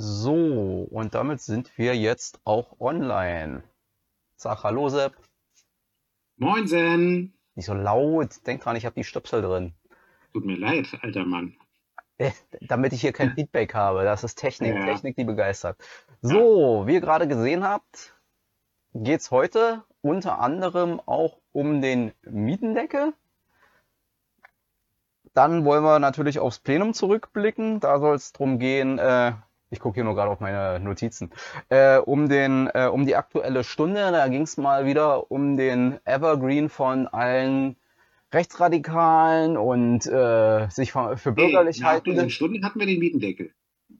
So, und damit sind wir jetzt auch online. Sag Hallo, Sepp. Moinsen. Nicht so laut. Denk dran, ich habe die Stöpsel drin. Tut mir leid, alter Mann. Äh, damit ich hier kein Feedback habe. Das ist Technik. Ja. Technik, die begeistert. So, wie ihr gerade gesehen habt, geht's heute unter anderem auch um den Mietendeckel. Dann wollen wir natürlich aufs Plenum zurückblicken. Da soll es drum gehen, äh, ich gucke hier nur gerade auf meine Notizen, äh, um den, äh, um die aktuelle Stunde. Da ging es mal wieder um den Evergreen von allen Rechtsradikalen und äh, sich für, für bürgerlich Hey, nach haltenden. aktuellen Stunden hatten wir den Mietendeckel.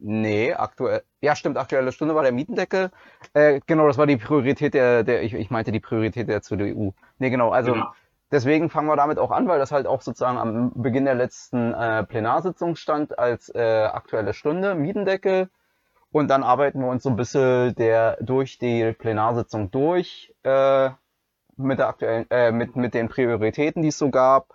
Nee, aktuell. Ja, stimmt, aktuelle Stunde war der Mietendeckel. Äh, genau, das war die Priorität der, der ich, ich meinte die Priorität der CDU. Nee, genau, also Genau. deswegen fangen wir damit auch an, weil das halt auch sozusagen am Beginn der letzten äh, Plenarsitzung stand als äh, aktuelle Stunde, Mietendeckel. Und dann arbeiten wir uns so ein bisschen der durch die Plenarsitzung durch äh, mit der aktuellen, äh, mit, mit den Prioritäten, die es so gab.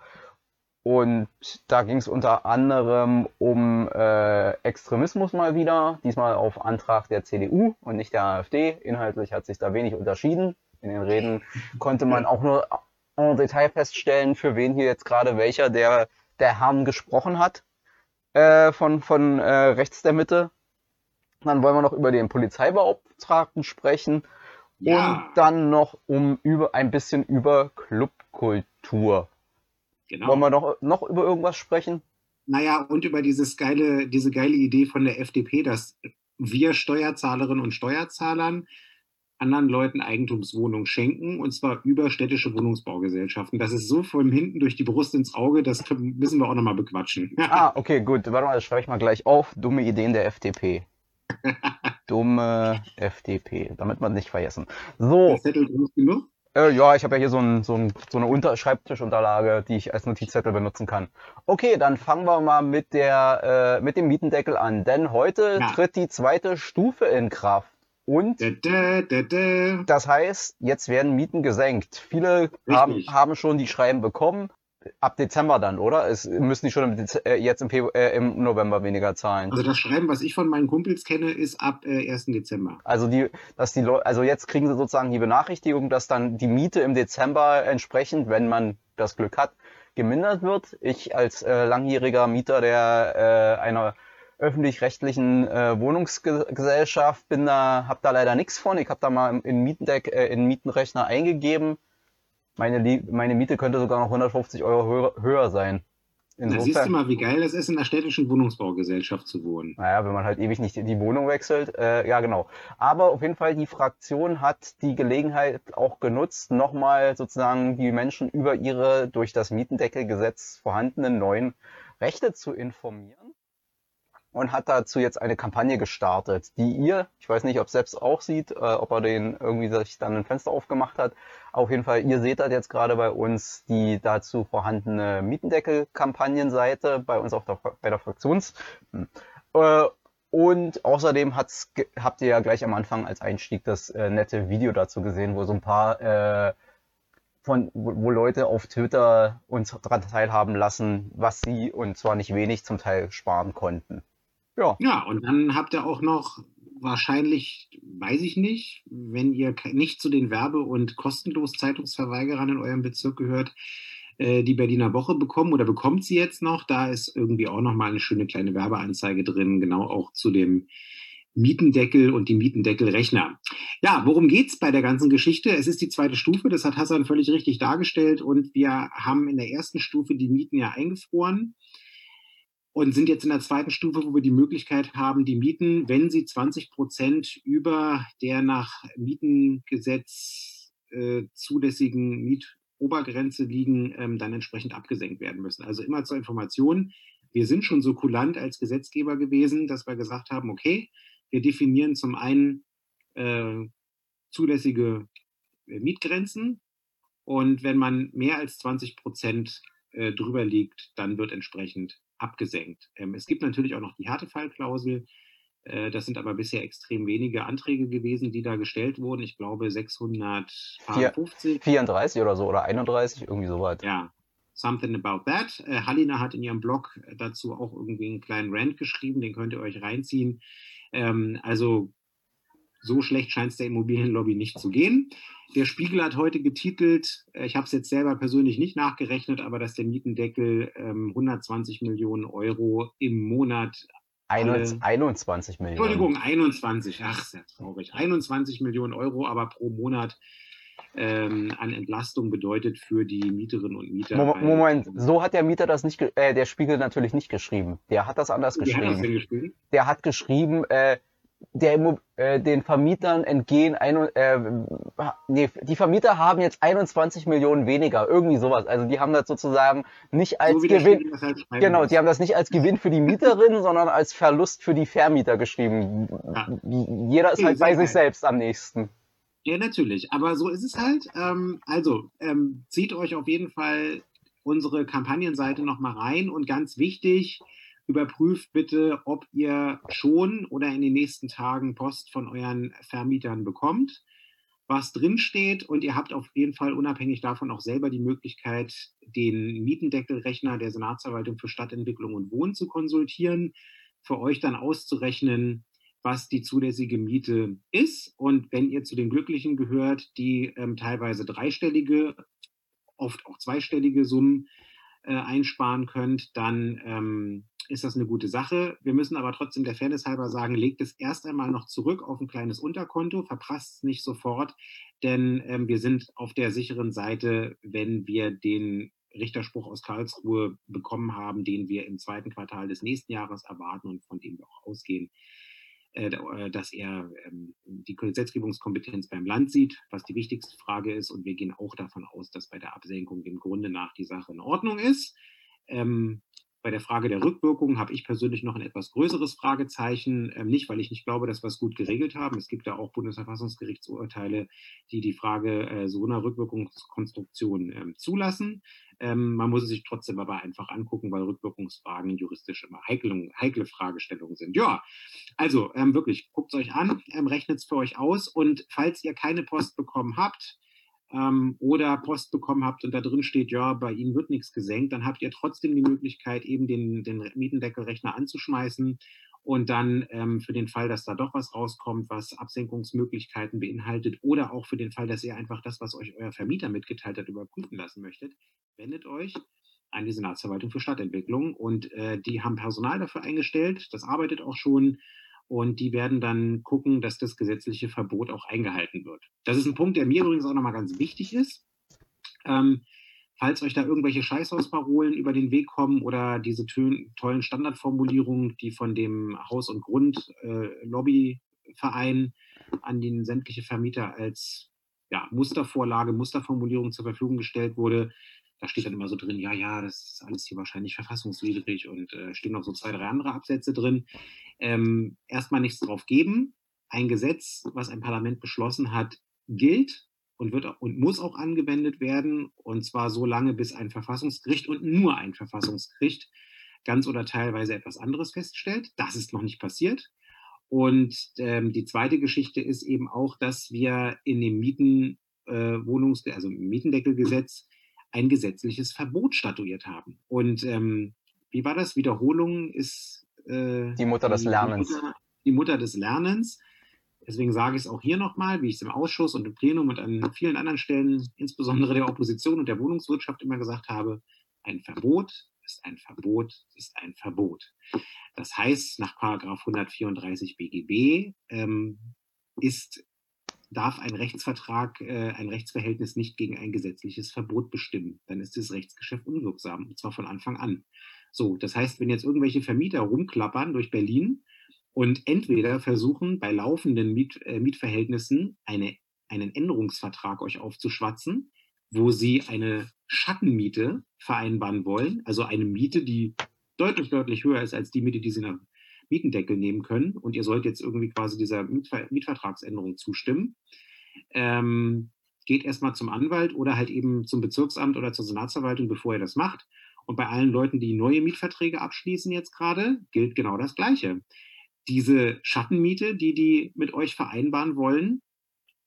Und da ging es unter anderem um äh, Extremismus mal wieder, diesmal auf Antrag der CDU und nicht der AfD. Inhaltlich hat sich da wenig unterschieden. In den Reden konnte man auch nur en Detail feststellen, für wen hier jetzt gerade welcher der, der Herrn gesprochen hat äh, von, von äh, rechts der Mitte. Dann wollen wir noch über den Polizeibeauftragten sprechen Ja. und dann noch um über ein bisschen über Clubkultur. Genau. Wollen wir noch, noch über irgendwas sprechen? Naja, und über dieses geile, diese geile Idee von der FDP, dass wir Steuerzahlerinnen und Steuerzahlern anderen Leuten Eigentumswohnungen schenken, und zwar über städtische Wohnungsbaugesellschaften. Das ist so von hinten durch die Brust ins Auge, das müssen wir auch nochmal bequatschen. Ah, okay, gut. Warte mal, das schreibe ich mal gleich auf. Dumme Ideen der FDP. Dumme FDP, damit man nicht vergessen. So, Der Zettel groß genug? äh, ja, ich habe ja hier so, ein, so, ein, so eine Unter Schreibtischunterlage, die ich als Notizzettel benutzen kann. Okay, dann fangen wir mal mit, der, äh, mit dem Mietendeckel an, denn heute Ja. tritt die zweite Stufe in Kraft. Und Da, da, da, da. Das heißt, jetzt werden Mieten gesenkt. Viele haben, haben schon die Schreiben bekommen. Ab Dezember dann, oder? Es müssen die schon im Dez äh, jetzt im, äh, im November weniger zahlen. Also das Schreiben, was ich von meinen Kumpels kenne, ist ab äh, 1. Dezember. Also die, dass die Leute, also jetzt kriegen sie sozusagen die Benachrichtigung, dass dann die Miete im Dezember entsprechend, wenn man das Glück hat, gemindert wird. Ich als äh, langjähriger Mieter der äh, einer öffentlich-rechtlichen äh, Wohnungsgesellschaft bin da, hab da leider nichts von. Ich habe da mal in Mietendeck, äh, in Mietenrechner eingegeben. Meine, meine Miete könnte sogar noch 150 Euro höher, höher sein. Da siehst du Insofern, mal, wie geil es ist, in einer städtischen Wohnungsbaugesellschaft zu wohnen. naja, wenn man halt ewig nicht die Wohnung wechselt, äh, ja genau. Aber auf jeden Fall, die Fraktion hat die Gelegenheit auch genutzt, nochmal sozusagen die Menschen über ihre durch das Mietendeckelgesetz vorhandenen neuen Rechte zu informieren. Und hat dazu jetzt eine Kampagne gestartet, die ihr, ich weiß nicht, ob selbst auch sieht, äh, ob er den irgendwie sich dann ein Fenster aufgemacht hat. Auf jeden Fall, ihr seht das jetzt gerade bei uns die dazu vorhandene Mietendeckel-Kampagnenseite bei uns auf der, bei der Fraktions. Hm. Äh, und außerdem hat's, habt ihr ja gleich am Anfang als Einstieg das äh, nette Video dazu gesehen, wo so ein paar äh, von, wo Leute auf Twitter uns daran teilhaben lassen, was sie und zwar nicht wenig zum Teil sparen konnten. Ja, Ja, und dann habt ihr auch noch wahrscheinlich, weiß ich nicht, wenn ihr nicht zu den Werbe- und kostenlos Zeitungsverweigerern in eurem Bezirk gehört, äh, die Berliner Woche bekommen oder bekommt sie jetzt noch. Da ist irgendwie auch noch mal eine schöne kleine Werbeanzeige drin, genau auch zu dem Mietendeckel und die Mietendeckelrechner. Ja, worum geht's bei der ganzen Geschichte? Es ist die zweite Stufe, das hat Hassan völlig richtig dargestellt und wir haben in der ersten Stufe die Mieten ja eingefroren und sind jetzt in der zweiten Stufe, wo wir die Möglichkeit haben, die Mieten, wenn sie 20 Prozent über der nach Mietengesetz äh, zulässigen Mietobergrenze liegen, ähm, dann entsprechend abgesenkt werden müssen. Also immer zur Information, wir sind schon so kulant als Gesetzgeber gewesen, dass wir gesagt haben, okay, wir definieren zum einen äh, zulässige äh, Mietgrenzen und wenn man mehr als 20 Prozent äh, drüber liegt, dann wird entsprechend abgesenkt. Ähm, es gibt natürlich auch noch die Härtefallklausel. Äh, das sind aber bisher extrem wenige Anträge gewesen, die da gestellt wurden. Ich glaube 650. 34 oder so oder 31, irgendwie so weit. Ja, something about that. Äh, Hallina hat in ihrem Blog dazu auch irgendwie einen kleinen Rant geschrieben, den könnt ihr euch reinziehen. Ähm, also so schlecht scheint es der Immobilienlobby nicht zu gehen. Der Spiegel hat heute getitelt, äh, ich habe es jetzt selber persönlich nicht nachgerechnet, aber dass der Mietendeckel ähm, 120 Millionen Euro im Monat 21 Millionen. Entschuldigung, 21. Ach, sehr traurig. 21 Millionen Euro, aber pro Monat ähm, an Entlastung bedeutet für die Mieterinnen und Mieter. Moment, so hat der Mieter das nicht, äh, der Spiegel natürlich nicht geschrieben. Der hat das anders Wie geschrieben. Hat das geschrieben. Der hat geschrieben, äh, der, äh, den Vermietern entgehen, ein, äh, nee, die Vermieter haben jetzt 21 Millionen weniger, irgendwie sowas. Also die haben das sozusagen nicht als so Gewinn, halt genau, die haben das nicht als Gewinn für die Mieterin, sondern als Verlust für die Vermieter geschrieben. Ja. Jeder ist okay, halt bei sich selbst am nächsten. Ja, natürlich. Aber so ist es halt. Ähm, also, ähm, zieht euch auf jeden Fall unsere Kampagnenseite nochmal rein und ganz wichtig, Überprüft bitte, ob ihr schon oder in den nächsten Tagen Post von euren Vermietern bekommt, was drinsteht. Und ihr habt auf jeden Fall unabhängig davon auch selber die Möglichkeit, den Mietendeckelrechner der Senatsverwaltung für Stadtentwicklung und Wohnen zu konsultieren, für euch dann auszurechnen, was die zulässige Miete ist. Und wenn ihr zu den Glücklichen gehört, die ähm, teilweise dreistellige, oft auch zweistellige Summen äh, einsparen könnt, dann ähm, ist das eine gute Sache. Wir müssen aber trotzdem der Fairness halber sagen, legt es erst einmal noch zurück auf ein kleines Unterkonto, verprasst es nicht sofort, denn ähm, wir sind auf der sicheren Seite, wenn wir den Richterspruch aus Karlsruhe bekommen haben, den wir im zweiten Quartal des nächsten Jahres erwarten und von dem wir auch ausgehen, dass er ähm, die Gesetzgebungskompetenz beim Land sieht, was die wichtigste Frage ist. Und wir gehen auch davon aus, dass bei der Absenkung im Grunde nach die Sache in Ordnung ist. Ähm, bei der Frage der Rückwirkung habe ich persönlich noch ein etwas größeres Fragezeichen. Ähm, nicht, weil ich nicht glaube, dass wir es gut geregelt haben. Es gibt ja auch Bundesverfassungsgerichtsurteile, die die Frage äh, so einer Rückwirkungskonstruktion zulassen. Ähm, man muss es sich trotzdem aber einfach angucken, weil Rückwirkungsfragen juristisch immer heikle, heikle Fragestellungen sind. Ja, also ähm, wirklich, guckt es euch an, ähm, rechnet es für euch aus und falls ihr keine Post bekommen habt, ähm, oder Post bekommen habt und da drin steht, ja, bei Ihnen wird nichts gesenkt, dann habt ihr trotzdem die Möglichkeit, eben den, den Mietendeckelrechner anzuschmeißen und dann ähm, für den Fall, dass da doch was rauskommt, was Absenkungsmöglichkeiten beinhaltet oder auch für den Fall, dass ihr einfach das, was euch euer Vermieter mitgeteilt hat, überprüfen lassen möchtet, wendet euch an die Senatsverwaltung für Stadtentwicklung und äh, die haben Personal dafür eingestellt, das arbeitet auch schon und die werden dann gucken, dass das gesetzliche Verbot auch eingehalten wird. Das ist ein Punkt, der mir übrigens auch nochmal ganz wichtig ist. Ähm, falls euch da irgendwelche Scheißhausparolen über den Weg kommen oder diese tollen Standardformulierungen, die von dem Haus- und Grund-Lobbyverein äh, an den sämtliche Vermieter als ja, Mustervorlage, Musterformulierung zur Verfügung gestellt wurde, da steht dann immer so drin, ja, ja, das ist alles hier wahrscheinlich verfassungswidrig und äh, stehen noch so zwei, drei andere Absätze drin. Ähm, erstmal nichts drauf geben. Ein Gesetz, was ein Parlament beschlossen hat, gilt und wird und muss auch angewendet werden. Und zwar so lange, bis ein Verfassungsgericht und nur ein Verfassungsgericht ganz oder teilweise etwas anderes feststellt. Das ist noch nicht passiert. Und ähm, die zweite Geschichte ist eben auch, dass wir in dem Mieten, äh, Wohnungs-, also im Mietendeckelgesetz ein gesetzliches Verbot statuiert haben. Und ähm, wie war das? Wiederholung ist äh, die Mutter des Lernens. Die Mutter, die Mutter des Lernens. Deswegen sage ich es auch hier nochmal, wie ich es im Ausschuss und im Plenum und an vielen anderen Stellen, insbesondere der Opposition und der Wohnungswirtschaft immer gesagt habe, ein Verbot ist ein Verbot ist ein Verbot. Das heißt, nach 134 BGB ähm, ist darf ein Rechtsvertrag, äh, ein Rechtsverhältnis nicht gegen ein gesetzliches Verbot bestimmen. Dann ist das Rechtsgeschäft unwirksam, und zwar von Anfang an. So, das heißt, wenn jetzt irgendwelche Vermieter rumklappern durch Berlin und entweder versuchen, bei laufenden Miet, äh, Mietverhältnissen eine, einen Änderungsvertrag euch aufzuschwatzen, wo sie eine Schattenmiete vereinbaren wollen, also eine Miete, die deutlich, deutlich höher ist als die Miete, die sie nach Mietendeckel nehmen können und ihr sollt jetzt irgendwie quasi dieser Mietver Mietvertragsänderung zustimmen, ähm, geht erstmal zum Anwalt oder halt eben zum Bezirksamt oder zur Senatsverwaltung, bevor ihr das macht. Und bei allen Leuten, die neue Mietverträge abschließen jetzt gerade, gilt genau das Gleiche. Diese Schattenmiete, die die mit euch vereinbaren wollen,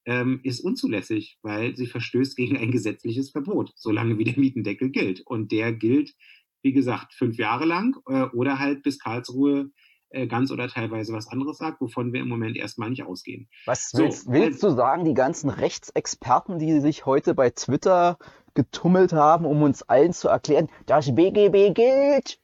ähm, ist unzulässig, weil sie verstößt gegen ein gesetzliches Verbot, solange wie der Mietendeckel gilt. Und der gilt, wie gesagt, fünf Jahre lang äh, oder halt bis Karlsruhe äh, ganz oder teilweise was anderes sagt, wovon wir im Moment erstmal nicht ausgehen. Was willst, so, willst du sagen, die ganzen Rechtsexperten, die sich heute bei Twitter getummelt haben, um uns allen zu erklären, das BGB gilt?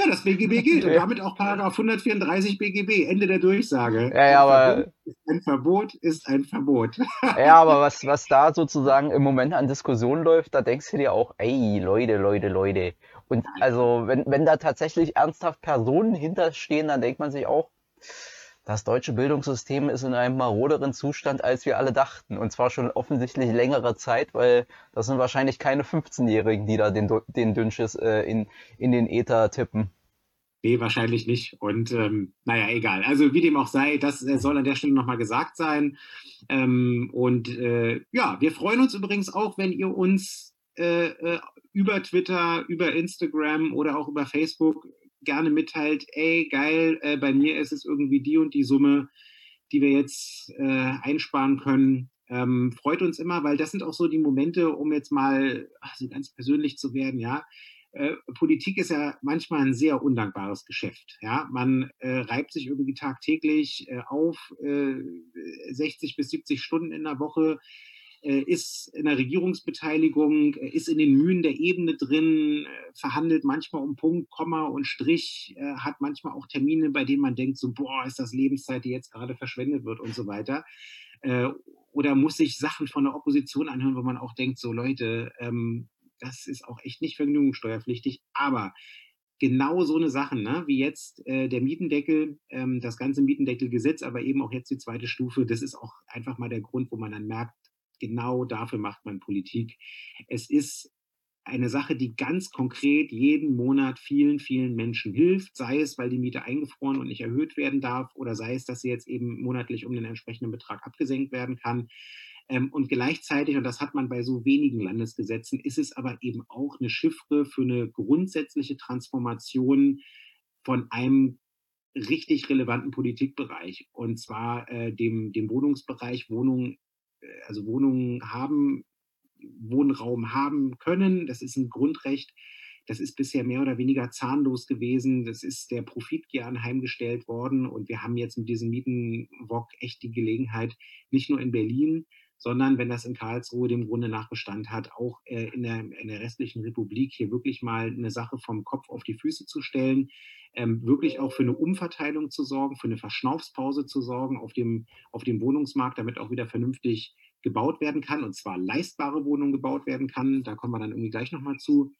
Ja, das BGB gilt und damit auch Paragraph 134 BGB, Ende der Durchsage. Ja, ja, aber ein Verbot ist ein Verbot. Ja, aber was, was da sozusagen im Moment an Diskussion läuft, da denkst du dir auch, ey, Leute, Leute, Leute. Und also, wenn, wenn da tatsächlich ernsthaft Personen hinterstehen, dann denkt man sich auch, das deutsche Bildungssystem ist in einem maroderen Zustand, als wir alle dachten. Und zwar schon offensichtlich längere Zeit, weil das sind wahrscheinlich keine 15-Jährigen, die da den, den Dünnschiss äh, in, in den Äther tippen. Nee, wahrscheinlich nicht. Und ähm, naja, egal. Also wie dem auch sei, das äh, soll an der Stelle nochmal gesagt sein. Ähm, und äh, ja, wir freuen uns übrigens auch, wenn ihr uns äh, äh, über Twitter, über Instagram oder auch über Facebook gerne mitteilt, ey, geil, äh, bei mir ist es irgendwie die und die Summe, die wir jetzt äh, einsparen können. Ähm, freut uns immer, weil das sind auch so die Momente, um jetzt mal ach, so ganz persönlich zu werden, ja. Äh, Politik ist ja manchmal ein sehr undankbares Geschäft. Ja, man äh, reibt sich irgendwie tagtäglich äh, auf, 60 bis 70 Stunden in der Woche, äh, ist in der Regierungsbeteiligung, äh, ist in den Mühen der Ebene drin, äh, verhandelt manchmal um Punkt, Komma und Strich, hat manchmal auch Termine, bei denen man denkt, so, boah, ist das Lebenszeit, die jetzt gerade verschwendet wird und so weiter. Oder muss sich Sachen von der Opposition anhören, wo man auch denkt, so Leute, ähm, das ist auch echt nicht vergnügungssteuerpflichtig. Aber genau so eine Sachen, ne? wie jetzt äh, der Mietendeckel, ähm, das ganze Mietendeckelgesetz, aber eben auch jetzt die zweite Stufe, das ist auch einfach mal der Grund, wo man dann merkt, genau dafür macht man Politik. Es ist eine Sache, die ganz konkret jeden Monat vielen, vielen Menschen hilft, sei es, weil die Miete eingefroren und nicht erhöht werden darf oder sei es, dass sie jetzt eben monatlich um den entsprechenden Betrag abgesenkt werden kann. Ähm, und gleichzeitig, und das hat man bei so wenigen Landesgesetzen, ist es aber eben auch eine Chiffre für eine grundsätzliche Transformation von einem richtig relevanten Politikbereich, und zwar äh, dem, dem Wohnungsbereich, Wohnungen also Wohnungen haben, Wohnraum haben können. Das ist ein Grundrecht. Das ist bisher mehr oder weniger zahnlos gewesen. Das ist der Profitgier anheimgestellt worden. Und wir haben jetzt mit diesem Mietenwok echt die Gelegenheit, nicht nur in Berlin, sondern wenn das in Karlsruhe dem Grunde nach Bestand hat, auch äh, in, der, in der restlichen Republik hier wirklich mal eine Sache vom Kopf auf die Füße zu stellen, ähm, wirklich auch für eine Umverteilung zu sorgen, für eine Verschnaufspause zu sorgen auf dem, auf dem Wohnungsmarkt, damit auch wieder vernünftig gebaut werden kann und zwar leistbare Wohnungen gebaut werden kann. Da kommen wir dann irgendwie gleich nochmal zu.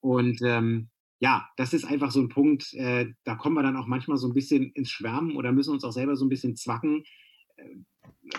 Und ähm, ja, das ist einfach so ein Punkt, äh, da kommen wir dann auch manchmal so ein bisschen ins Schwärmen oder müssen uns auch selber so ein bisschen zwacken,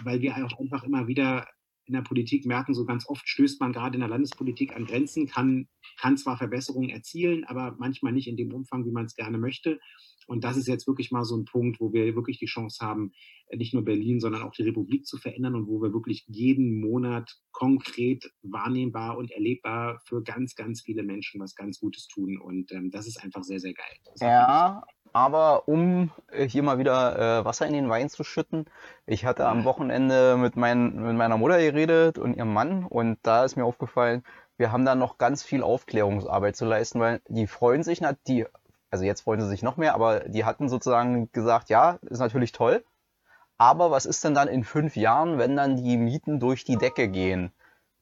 weil wir auch einfach immer wieder in der Politik merken, so ganz oft stößt man gerade in der Landespolitik an Grenzen, kann, kann zwar Verbesserungen erzielen, aber manchmal nicht in dem Umfang, wie man es gerne möchte. Und das ist jetzt wirklich mal so ein Punkt, wo wir wirklich die Chance haben, nicht nur Berlin, sondern auch die Republik zu verändern und wo wir wirklich jeden Monat konkret wahrnehmbar und erlebbar für ganz, ganz viele Menschen was ganz Gutes tun. Und ähm, das ist einfach sehr, sehr geil. Ja, aber um äh, hier mal wieder äh, Wasser in den Wein zu schütten, ich hatte am Wochenende mit, mein, mit meiner Mutter geredet und ihrem Mann und da ist mir aufgefallen, wir haben da noch ganz viel Aufklärungsarbeit zu leisten, weil die freuen sich, die also jetzt freuen sie sich noch mehr, aber die hatten sozusagen gesagt, ja, ist natürlich toll, aber was ist denn dann in fünf Jahren, wenn dann die Mieten durch die Decke gehen?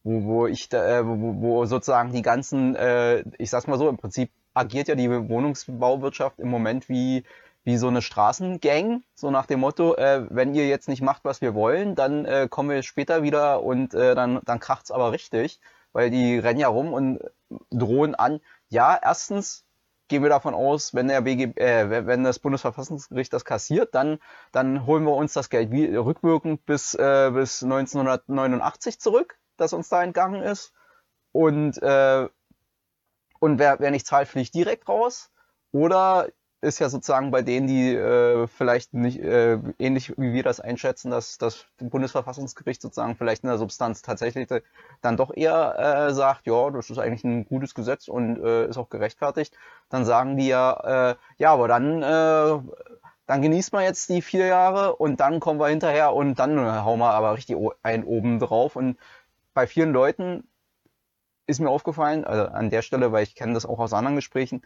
Wo, wo ich da, äh, wo, wo sozusagen die ganzen, äh, ich sag's mal so, im Prinzip agiert ja die Wohnungsbauwirtschaft im Moment wie, wie so eine Straßengang, so nach dem Motto, äh, wenn ihr jetzt nicht macht, was wir wollen, dann äh, kommen wir später wieder und äh, dann, dann kracht's aber richtig, weil die rennen ja rum und drohen an. Ja, erstens gehen wir davon aus, wenn der BG, äh, wenn das Bundesverfassungsgericht das kassiert, dann, dann holen wir uns das Geld wie, rückwirkend bis, äh, bis 1989 zurück, das uns da entgangen ist. Und, äh, und wer, wer nicht zahlt, fliegt direkt raus. Oder ist ja sozusagen bei denen, die äh, vielleicht nicht äh, ähnlich wie wir das einschätzen, dass das Bundesverfassungsgericht sozusagen vielleicht in der Substanz tatsächlich dann doch eher äh, sagt, ja, das ist eigentlich ein gutes Gesetz und äh, ist auch gerechtfertigt, dann sagen die ja, äh, ja, aber dann äh, dann genießt man jetzt die vier Jahre und dann kommen wir hinterher und dann hauen wir aber richtig einen oben drauf und bei vielen Leuten ist mir aufgefallen, also an der Stelle, weil ich kenne das auch aus anderen Gesprächen,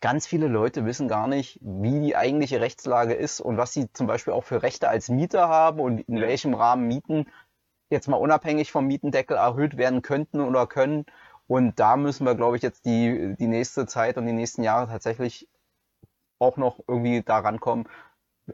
ganz viele Leute wissen gar nicht, wie die eigentliche Rechtslage ist und was sie zum Beispiel auch für Rechte als Mieter haben und in welchem Rahmen Mieten jetzt mal unabhängig vom Mietendeckel erhöht werden könnten oder können. Und da müssen wir, glaube ich, jetzt die, die nächste Zeit und die nächsten Jahre tatsächlich auch noch irgendwie da rankommen.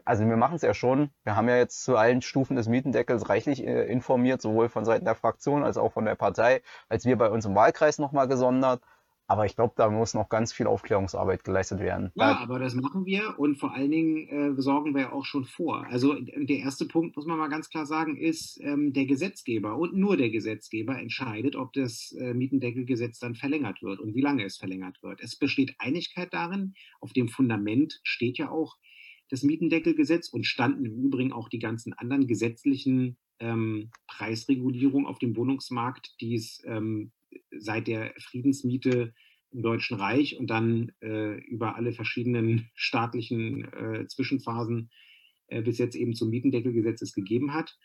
Also wir machen es ja schon. Wir haben ja jetzt zu allen Stufen des Mietendeckels reichlich äh, informiert, sowohl von Seiten der Fraktion als auch von der Partei, als wir bei uns im Wahlkreis nochmal gesondert. Aber ich glaube, da muss noch ganz viel Aufklärungsarbeit geleistet werden. Ja, aber das machen wir und vor allen Dingen äh, sorgen wir auch schon vor. Also der erste Punkt, muss man mal ganz klar sagen, ist, ähm, der Gesetzgeber und nur der Gesetzgeber entscheidet, ob das äh, Mietendeckelgesetz dann verlängert wird und wie lange es verlängert wird. Es besteht Einigkeit darin. Auf dem Fundament steht ja auch das Mietendeckelgesetz und standen im Übrigen auch die ganzen anderen gesetzlichen ähm, Preisregulierungen auf dem Wohnungsmarkt, die es ähm, seit der Friedensmiete im Deutschen Reich und dann äh, über alle verschiedenen staatlichen äh, Zwischenphasen äh, bis jetzt eben zum Mietendeckelgesetz es gegeben hat.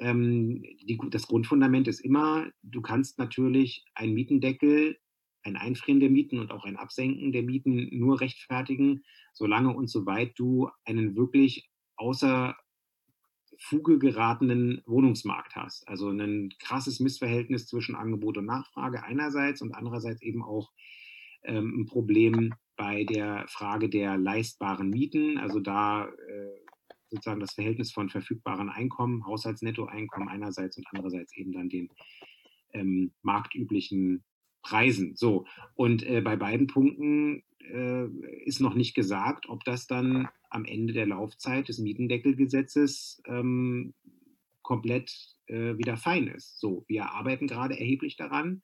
Ähm, die, das Grundfundament ist immer, du kannst natürlich einen Mietendeckel, ein Einfrieren der Mieten und auch ein Absenken der Mieten nur rechtfertigen, solange und soweit du einen wirklich außer Fuge geratenen Wohnungsmarkt hast. Also ein krasses Missverhältnis zwischen Angebot und Nachfrage einerseits und andererseits eben auch ähm, ein Problem bei der Frage der leistbaren Mieten. Also da äh, sozusagen das Verhältnis von verfügbaren Einkommen, Haushaltsnettoeinkommen einerseits und andererseits eben dann den ähm, marktüblichen Preisen. So, und äh, bei beiden Punkten äh, ist noch nicht gesagt, ob das dann am Ende der Laufzeit des Mietendeckelgesetzes ähm, komplett äh, wieder fein ist. So, wir arbeiten gerade erheblich daran.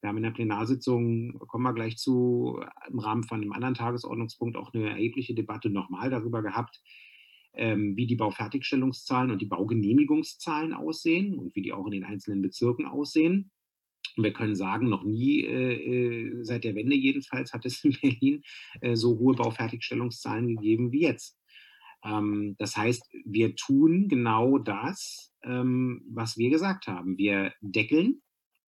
Wir haben in der Plenarsitzung, kommen wir gleich zu, im Rahmen von einem anderen Tagesordnungspunkt auch eine erhebliche Debatte nochmal darüber gehabt, ähm, wie die Baufertigstellungszahlen und die Baugenehmigungszahlen aussehen und wie die auch in den einzelnen Bezirken aussehen. Wir können sagen, noch nie, äh, äh, seit der Wende jedenfalls, hat es in Berlin äh, so hohe Baufertigstellungszahlen gegeben wie jetzt. Ähm, das heißt, wir tun genau das, ähm, was wir gesagt haben. Wir deckeln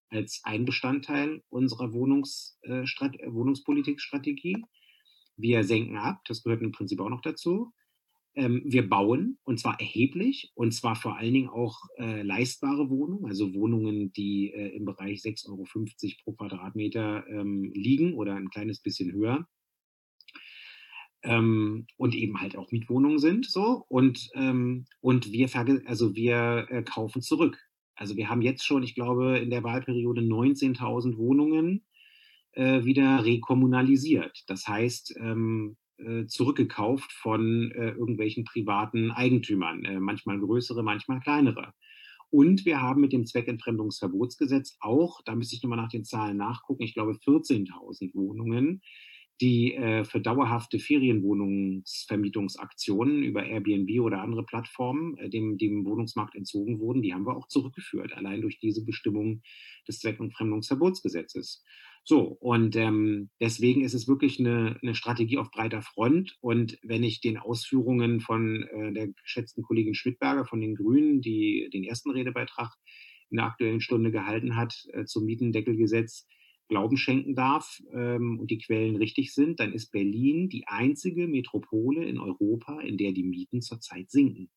als ein Bestandteil unserer Wohnungs, äh, Wohnungspolitikstrategie. Wir senken ab, das gehört im Prinzip auch noch dazu. Ähm, wir bauen und zwar erheblich und zwar vor allen Dingen auch äh, leistbare Wohnungen, also Wohnungen, die äh, im Bereich 6,50 Euro pro Quadratmeter ähm, liegen oder ein kleines bisschen höher. Ähm, und eben halt auch Mietwohnungen sind so und, ähm, und wir, also wir äh, kaufen zurück. Also wir haben jetzt schon, ich glaube, in der Wahlperiode 19.000 Wohnungen äh, wieder rekommunalisiert. Das heißt, ähm, äh, zurückgekauft von äh, irgendwelchen privaten Eigentümern, äh, manchmal größere, manchmal kleinere. Und wir haben mit dem Zweckentfremdungsverbotsgesetz auch, da müsste ich nochmal nach den Zahlen nachgucken, ich glaube 14.000 Wohnungen, die äh, für dauerhafte Ferienwohnungsvermietungsaktionen über Airbnb oder andere Plattformen äh, dem, dem Wohnungsmarkt entzogen wurden, die haben wir auch zurückgeführt, allein durch diese Bestimmung des Zweckentfremdungsverbotsgesetzes. So, und ähm, deswegen ist es wirklich eine, eine Strategie auf breiter Front. Und wenn ich den Ausführungen von äh, der geschätzten Kollegin Schmidberger von den Grünen, die den ersten Redebeitrag in der aktuellen Stunde gehalten hat äh, zum Mietendeckelgesetz, Glauben schenken darf ähm, und die Quellen richtig sind, dann ist Berlin die einzige Metropole in Europa, in der die Mieten zurzeit sinken.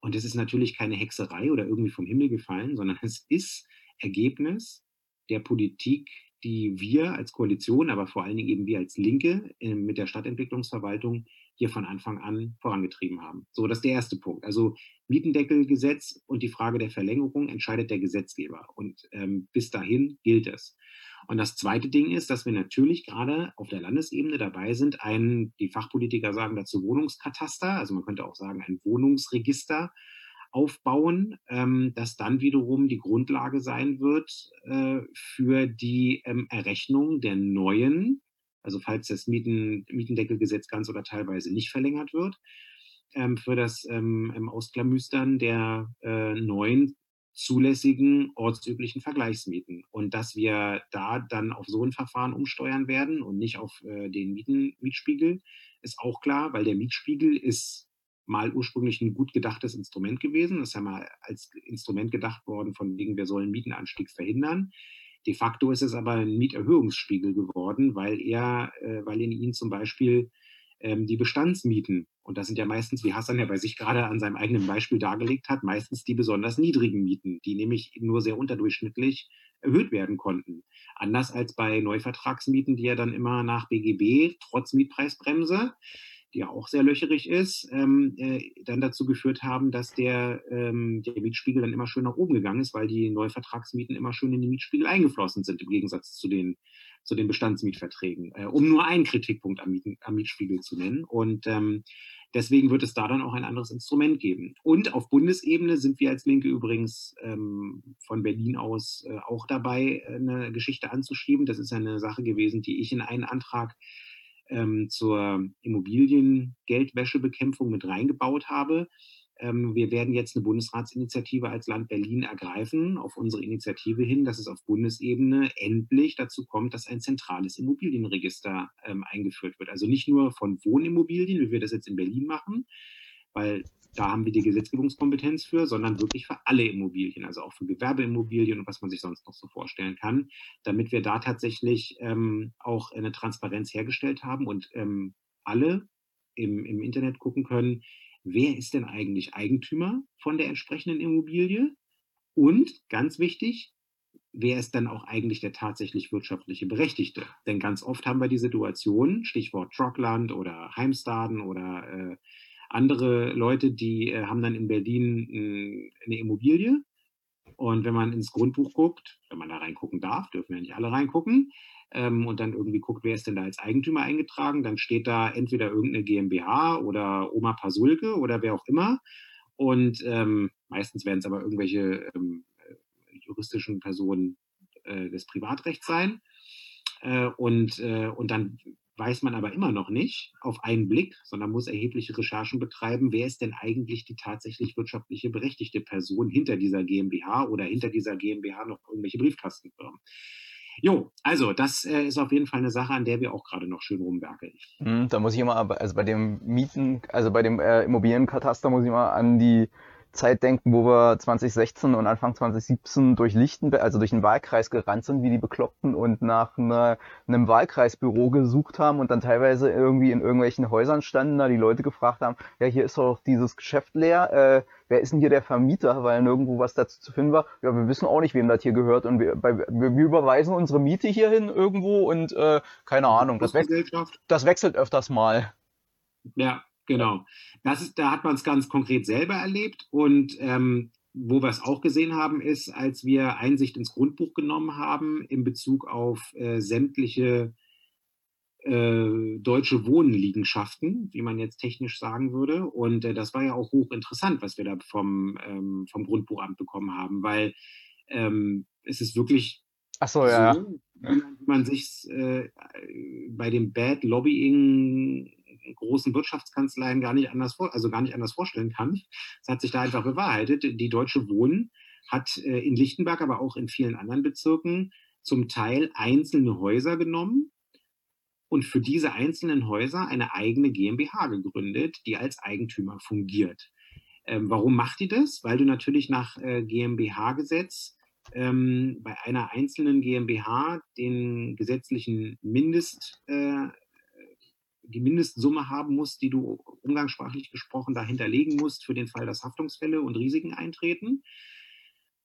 Und das ist natürlich keine Hexerei oder irgendwie vom Himmel gefallen, sondern es ist Ergebnis der Politik die wir als Koalition, aber vor allen Dingen eben wir als Linke äh, mit der Stadtentwicklungsverwaltung hier von Anfang an vorangetrieben haben. So, das ist der erste Punkt. Also Mietendeckelgesetz und die Frage der Verlängerung entscheidet der Gesetzgeber. Und ähm, bis dahin gilt es. Und das zweite Ding ist, dass wir natürlich gerade auf der Landesebene dabei sind, ein, die Fachpolitiker sagen dazu Wohnungskataster, also man könnte auch sagen ein Wohnungsregister aufbauen, ähm, das dann wiederum die Grundlage sein wird äh, für die ähm, Errechnung der neuen, also falls das Mieten, Mietendeckelgesetz ganz oder teilweise nicht verlängert wird, ähm, für das ähm, Ausklamüstern der äh, neuen zulässigen ortsüblichen Vergleichsmieten. Und dass wir da dann auf so ein Verfahren umsteuern werden und nicht auf äh, den Mieten, Mietspiegel, ist auch klar, weil der Mietspiegel ist mal ursprünglich ein gut gedachtes Instrument gewesen. Das ist ja mal als Instrument gedacht worden, von wegen wir sollen Mietenanstieg verhindern. De facto ist es aber ein Mieterhöhungsspiegel geworden, weil er, äh, weil in ihn zum Beispiel ähm, die Bestandsmieten, und das sind ja meistens, wie Hassan ja bei sich gerade an seinem eigenen Beispiel dargelegt hat, meistens die besonders niedrigen Mieten, die nämlich nur sehr unterdurchschnittlich erhöht werden konnten. Anders als bei Neuvertragsmieten, die ja dann immer nach BGB trotz Mietpreisbremse die ja auch sehr löcherig ist, ähm, äh, dann dazu geführt haben, dass der, ähm, der Mietspiegel dann immer schön nach oben gegangen ist, weil die Neuvertragsmieten immer schön in den Mietspiegel eingeflossen sind, im Gegensatz zu den, zu den Bestandsmietverträgen, äh, um nur einen Kritikpunkt am, Mieten, am Mietspiegel zu nennen. Und ähm, deswegen wird es da dann auch ein anderes Instrument geben. Und auf Bundesebene sind wir als Linke übrigens ähm, von Berlin aus äh, auch dabei, eine Geschichte anzuschieben. Das ist eine Sache gewesen, die ich in einen Antrag ähm, zur Immobiliengeldwäschebekämpfung mit reingebaut habe. Ähm, wir werden jetzt eine Bundesratsinitiative als Land Berlin ergreifen, auf unsere Initiative hin, dass es auf Bundesebene endlich dazu kommt, dass ein zentrales Immobilienregister ähm, eingeführt wird. Also nicht nur von Wohnimmobilien, wie wir das jetzt in Berlin machen, weil da haben wir die Gesetzgebungskompetenz für, sondern wirklich für alle Immobilien, also auch für Gewerbeimmobilien und was man sich sonst noch so vorstellen kann, damit wir da tatsächlich ähm, auch eine Transparenz hergestellt haben und ähm, alle im, im Internet gucken können, wer ist denn eigentlich Eigentümer von der entsprechenden Immobilie und ganz wichtig, wer ist dann auch eigentlich der tatsächlich wirtschaftliche Berechtigte? Denn ganz oft haben wir die Situation, Stichwort Trockland oder Heimstaden oder äh, andere Leute, die äh, haben dann in Berlin äh, eine Immobilie. Und wenn man ins Grundbuch guckt, wenn man da reingucken darf, dürfen ja nicht alle reingucken, ähm, und dann irgendwie guckt, wer ist denn da als Eigentümer eingetragen, dann steht da entweder irgendeine GmbH oder Oma Pasulke oder wer auch immer. Und ähm, meistens werden es aber irgendwelche ähm, juristischen Personen äh, des Privatrechts sein. Äh, und, äh, und dann weiß man aber immer noch nicht auf einen Blick, sondern muss erhebliche Recherchen betreiben, wer ist denn eigentlich die tatsächlich wirtschaftliche berechtigte Person hinter dieser GmbH oder hinter dieser GmbH noch irgendwelche Briefkastenfirmen. Jo, also das äh, ist auf jeden Fall eine Sache, an der wir auch gerade noch schön rumwerkeln. Hm, da muss ich immer, also bei dem Mieten, also bei dem äh, Immobilienkataster muss ich immer an die Zeit denken, wo wir 2016 und Anfang 2017 durch Lichtenberg, also durch den Wahlkreis gerannt sind, wie die Bekloppten und nach einer, einem Wahlkreisbüro gesucht haben und dann teilweise irgendwie in irgendwelchen Häusern standen, da die Leute gefragt haben, ja, hier ist doch dieses Geschäft leer, äh, wer ist denn hier der Vermieter, weil nirgendwo was dazu zu finden war. Ja, wir wissen auch nicht, wem das hier gehört und wir, bei, wir, wir überweisen unsere Miete hierhin irgendwo und äh, keine Ahnung, das, we das wechselt öfters mal. Ja, Genau. Das ist, da hat man es ganz konkret selber erlebt und ähm, wo wir es auch gesehen haben, ist, als wir Einsicht ins Grundbuch genommen haben in Bezug auf äh, sämtliche äh, deutsche Wohnliegenschaften, wie man jetzt technisch sagen würde. Und äh, das war ja auch hochinteressant, was wir da vom, ähm, vom Grundbuchamt bekommen haben, weil ähm, es ist wirklich Ach so, ja. So, wie man, wie man sich äh, bei dem Bad Lobbying großen Wirtschaftskanzleien gar nicht anders vor, also gar nicht anders vorstellen kann. Es hat sich da einfach bewahrheitet. Die Deutsche Wohnen hat äh, in Lichtenberg, aber auch in vielen anderen Bezirken zum Teil einzelne Häuser genommen und für diese einzelnen Häuser eine eigene GmbH gegründet, die als Eigentümer fungiert. Ähm, warum macht die das? Weil du natürlich nach äh, GmbH-Gesetz ähm, bei einer einzelnen GmbH den gesetzlichen Mindest, äh, die Mindestsumme haben musst, die du umgangssprachlich gesprochen dahinterlegen musst für den Fall, dass Haftungsfälle und Risiken eintreten.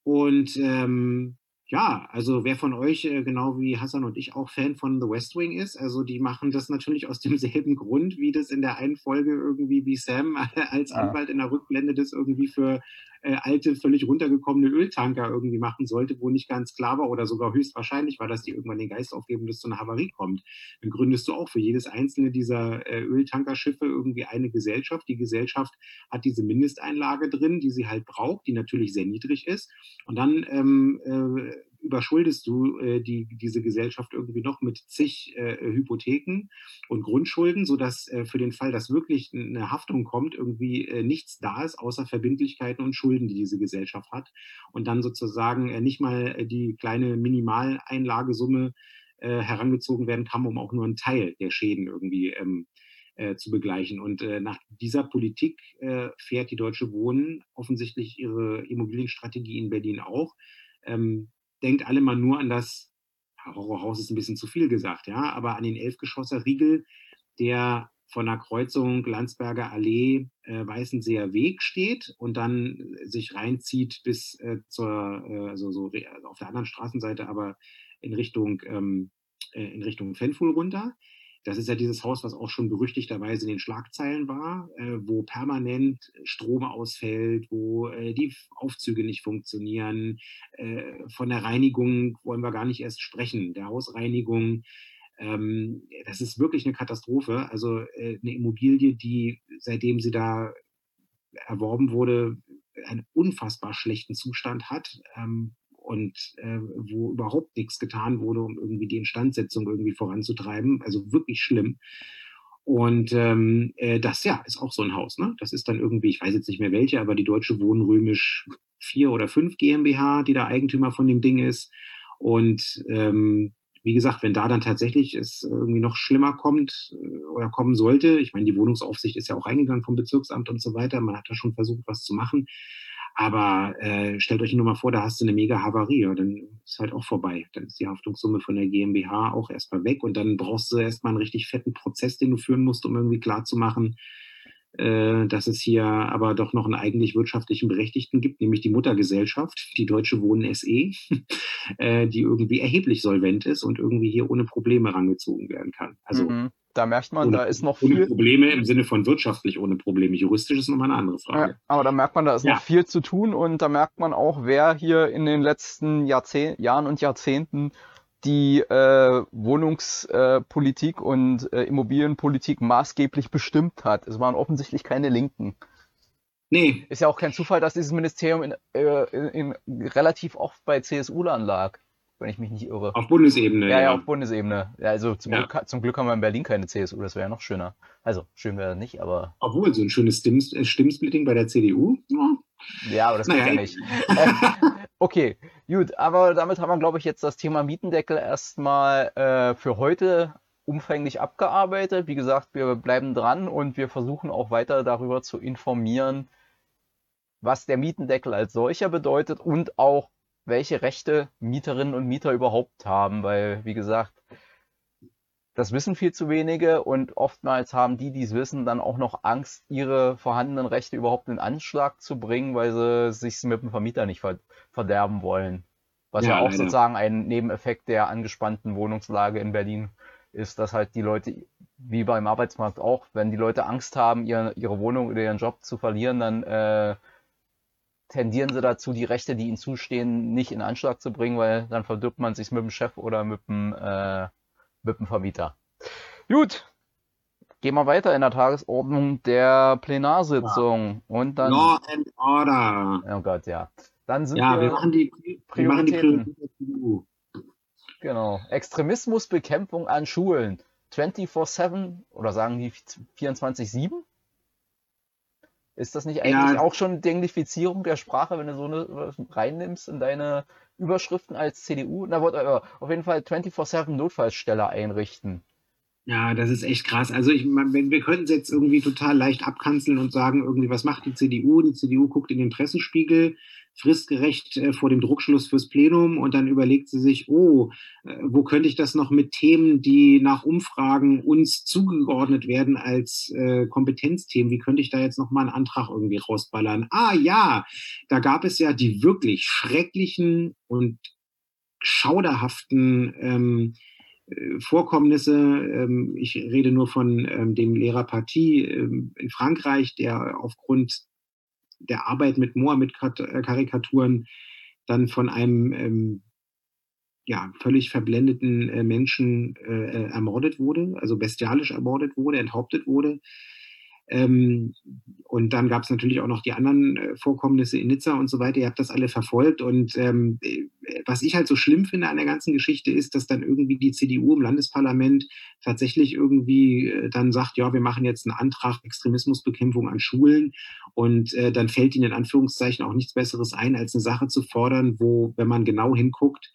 Und ähm, ja, also wer von euch, äh, genau wie Hassan und ich, auch Fan von The West Wing ist, also die machen das natürlich aus demselben Grund, wie das in der einen Folge irgendwie wie Sam als Anwalt in der Rückblende das irgendwie für äh, alte, völlig runtergekommene Öltanker irgendwie machen sollte, wo nicht ganz klar war oder sogar höchstwahrscheinlich war, dass die irgendwann den Geist aufgeben, dass zu einer Havarie kommt. Dann gründest du auch für jedes einzelne dieser äh, Öltankerschiffe irgendwie eine Gesellschaft. Die Gesellschaft hat diese Mindesteinlage drin, die sie halt braucht, die natürlich sehr niedrig ist. Und dann ähm, äh, überschuldest du äh, die, diese Gesellschaft irgendwie noch mit zig äh, Hypotheken und Grundschulden, sodass äh, für den Fall, dass wirklich eine Haftung kommt, irgendwie äh, nichts da ist, außer Verbindlichkeiten und Schulden, die diese Gesellschaft hat. Und dann sozusagen äh, nicht mal äh, die kleine Minimaleinlagesumme äh, herangezogen werden kann, um auch nur einen Teil der Schäden irgendwie ähm, äh, zu begleichen. Und äh, nach dieser Politik äh, fährt die Deutsche Wohnen offensichtlich ihre Immobilienstrategie in Berlin auch. Ähm, denkt alle mal nur an das Horrorhaus ist ein bisschen zu viel gesagt, ja, aber an den Elfgeschosser Riegel, der von der Kreuzung Landsberger Allee äh, Weißenseer Weg steht und dann sich reinzieht bis äh, zur, äh, also so also auf der anderen Straßenseite, aber in Richtung, ähm, äh, in Richtung Fenfuhl runter. Das ist ja dieses Haus, was auch schon berüchtigterweise in den Schlagzeilen war, äh, wo permanent Strom ausfällt, wo äh, die Aufzüge nicht funktionieren. Äh, von der Reinigung wollen wir gar nicht erst sprechen, der Hausreinigung. Ähm, das ist wirklich eine Katastrophe. Also äh, eine Immobilie, die seitdem sie da erworben wurde, einen unfassbar schlechten Zustand hat. Ähm, und äh, wo überhaupt nichts getan wurde, um irgendwie die Instandsetzung irgendwie voranzutreiben. Also wirklich schlimm. Und ähm, äh, das ja ist auch so ein Haus. Ne? Das ist dann irgendwie, ich weiß jetzt nicht mehr welche, aber die Deutsche Wohnen Römisch 4 oder 5 GmbH, die da Eigentümer von dem Ding ist. Und ähm, wie gesagt, wenn da dann tatsächlich es irgendwie noch schlimmer kommt äh, oder kommen sollte, ich meine, die Wohnungsaufsicht ist ja auch reingegangen vom Bezirksamt und so weiter, man hat da schon versucht, was zu machen. Aber äh, stellt euch nur mal vor, da hast du eine mega Havarie und dann ist halt auch vorbei. Dann ist die Haftungssumme von der GmbH auch erstmal weg und dann brauchst du erstmal einen richtig fetten Prozess, den du führen musst, um irgendwie klarzumachen, äh, dass es hier aber doch noch einen eigentlich wirtschaftlichen Berechtigten gibt, nämlich die Muttergesellschaft, die Deutsche Wohnen SE, äh, die irgendwie erheblich solvent ist und irgendwie hier ohne Probleme rangezogen werden kann. Also mhm. Da merkt man, ohne, da ist noch ohne viel. Probleme im Sinne von wirtschaftlich ohne Probleme. Juristisch ist nochmal eine andere Frage. Ja, aber da merkt man, da ist ja. noch viel zu tun und da merkt man auch, wer hier in den letzten Jahrzeh Jahren und Jahrzehnten die äh, Wohnungspolitik äh, und äh, Immobilienpolitik maßgeblich bestimmt hat. Es waren offensichtlich keine Linken. Nee. Ist ja auch kein Zufall, dass dieses Ministerium in, äh, in, in relativ oft bei CSU-Lern lag wenn ich mich nicht irre. Auf Bundesebene. Ja, ja, auf Bundesebene. Ja, also zum, ja. Glück, zum Glück haben wir in Berlin keine CSU, das wäre ja noch schöner. Also, schön wäre nicht, aber. Obwohl, so ein schönes Stimm äh, Stimmsplitting bei der CDU. Ja, ja aber das naja, ja nicht. ähm, okay, gut, aber damit haben wir, glaube ich, jetzt das Thema Mietendeckel erstmal äh, für heute umfänglich abgearbeitet. Wie gesagt, wir bleiben dran und wir versuchen auch weiter darüber zu informieren, was der Mietendeckel als solcher bedeutet und auch welche Rechte Mieterinnen und Mieter überhaupt haben, weil, wie gesagt, das wissen viel zu wenige und oftmals haben die, die es wissen, dann auch noch Angst, ihre vorhandenen Rechte überhaupt in Anschlag zu bringen, weil sie sich mit dem Vermieter nicht verderben wollen. Was ja, ja auch leider. sozusagen ein Nebeneffekt der angespannten Wohnungslage in Berlin ist, dass halt die Leute, wie beim Arbeitsmarkt auch, wenn die Leute Angst haben, ihre, ihre Wohnung oder ihren Job zu verlieren, dann äh, tendieren sie dazu, die Rechte, die ihnen zustehen, nicht in Anschlag zu bringen, weil dann verdirbt man sich mit dem Chef oder mit dem, äh, mit dem Vermieter. Gut, gehen wir weiter in der Tagesordnung der Plenarsitzung. Ja. Und dann. Law and Order. Oh Gott, ja. Dann sind ja, wir, wir machen die, wir machen die Prioritäten. Genau. Extremismusbekämpfung an Schulen. 24-7 oder sagen die 24-7? Ist das nicht eigentlich ja. auch schon Dinglifizierung der Sprache, wenn du so eine reinnimmst in deine Überschriften als CDU? Na, äh, auf jeden Fall 24-7 Notfallstelle einrichten. Ja, das ist echt krass. Also ich meine, wir könnten es jetzt irgendwie total leicht abkanzeln und sagen, irgendwie, was macht die CDU? Die CDU guckt in den Pressespiegel, fristgerecht äh, vor dem Druckschluss fürs Plenum und dann überlegt sie sich, oh, äh, wo könnte ich das noch mit Themen, die nach Umfragen uns zugeordnet werden als äh, Kompetenzthemen, wie könnte ich da jetzt noch mal einen Antrag irgendwie rausballern? Ah ja, da gab es ja die wirklich schrecklichen und schauderhaften ähm, äh, Vorkommnisse. Ähm, ich rede nur von ähm, dem Lehrer Partie ähm, in Frankreich, der aufgrund der Arbeit mit Mohammed-Karikaturen dann von einem ähm, ja, völlig verblendeten äh, Menschen äh, ermordet wurde, also bestialisch ermordet wurde, enthauptet wurde. Ähm, und dann gab es natürlich auch noch die anderen äh, Vorkommnisse in Nizza und so weiter. Ihr habt das alle verfolgt. Und ähm, äh, was ich halt so schlimm finde an der ganzen Geschichte ist, dass dann irgendwie die CDU im Landesparlament tatsächlich irgendwie äh, dann sagt, ja, wir machen jetzt einen Antrag Extremismusbekämpfung an Schulen. Und äh, dann fällt ihnen in Anführungszeichen auch nichts Besseres ein, als eine Sache zu fordern, wo, wenn man genau hinguckt,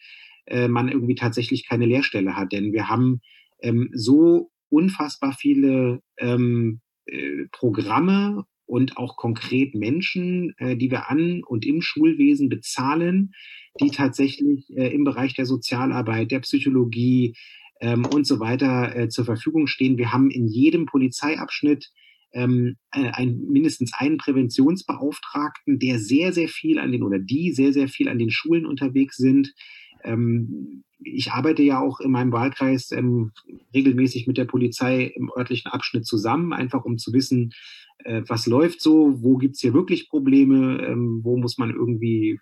äh, man irgendwie tatsächlich keine Lehrstelle hat. Denn wir haben ähm, so unfassbar viele ähm, äh, Programme und auch konkret Menschen, äh, die wir an und im Schulwesen bezahlen, die tatsächlich äh, im Bereich der Sozialarbeit, der Psychologie ähm, und so weiter äh, zur Verfügung stehen. Wir haben in jedem Polizeiabschnitt ähm, äh, ein, mindestens einen Präventionsbeauftragten, der sehr, sehr viel an den oder die sehr, sehr viel an den Schulen unterwegs sind. Ähm, ich arbeite ja auch in meinem Wahlkreis ähm, regelmäßig mit der Polizei im örtlichen Abschnitt zusammen, einfach um zu wissen, äh, was läuft so, wo gibt's hier wirklich Probleme, ähm, wo muss man irgendwie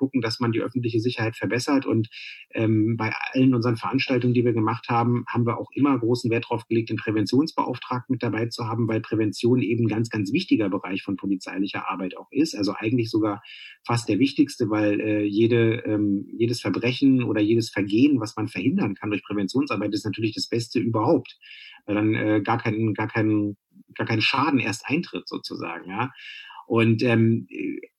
gucken, dass man die öffentliche Sicherheit verbessert. Und ähm, bei allen unseren Veranstaltungen, die wir gemacht haben, haben wir auch immer großen Wert darauf gelegt, den Präventionsbeauftragten mit dabei zu haben, weil Prävention eben ein ganz, ganz wichtiger Bereich von polizeilicher Arbeit auch ist. Also eigentlich sogar fast der wichtigste, weil äh, jede, ähm, jedes Verbrechen oder jedes Vergehen, was man verhindern kann durch Präventionsarbeit, ist natürlich das Beste überhaupt. Weil dann äh, gar kein, gar kein, gar kein Schaden erst eintritt sozusagen, ja. Und ähm,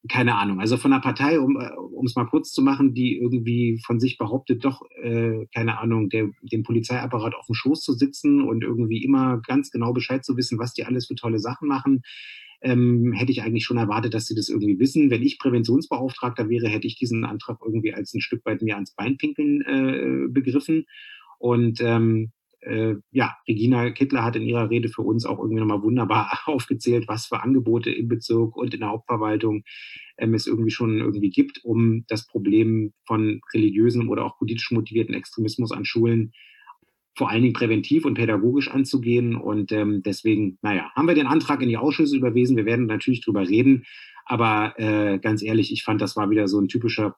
keine Ahnung, also von einer Partei, um äh, es mal kurz zu machen, die irgendwie von sich behauptet, doch, äh, keine Ahnung, der, dem Polizeiapparat auf dem Schoß zu sitzen und irgendwie immer ganz genau Bescheid zu wissen, was die alles für tolle Sachen machen, ähm, hätte ich eigentlich schon erwartet, dass sie das irgendwie wissen. Wenn ich Präventionsbeauftragter wäre, hätte ich diesen Antrag irgendwie als ein Stück weit mir ans Bein pinkeln äh, begriffen. Und ähm, äh, ja, Regina Kittler hat in ihrer Rede für uns auch irgendwie nochmal wunderbar aufgezählt, was für Angebote im Bezirk und in der Hauptverwaltung ähm, es irgendwie schon irgendwie gibt, um das Problem von religiösem oder auch politisch motivierten Extremismus an Schulen vor allen Dingen präventiv und pädagogisch anzugehen. Und ähm, deswegen, naja, haben wir den Antrag in die Ausschüsse überwiesen. Wir werden natürlich drüber reden. Aber äh, ganz ehrlich, ich fand, das war wieder so ein typischer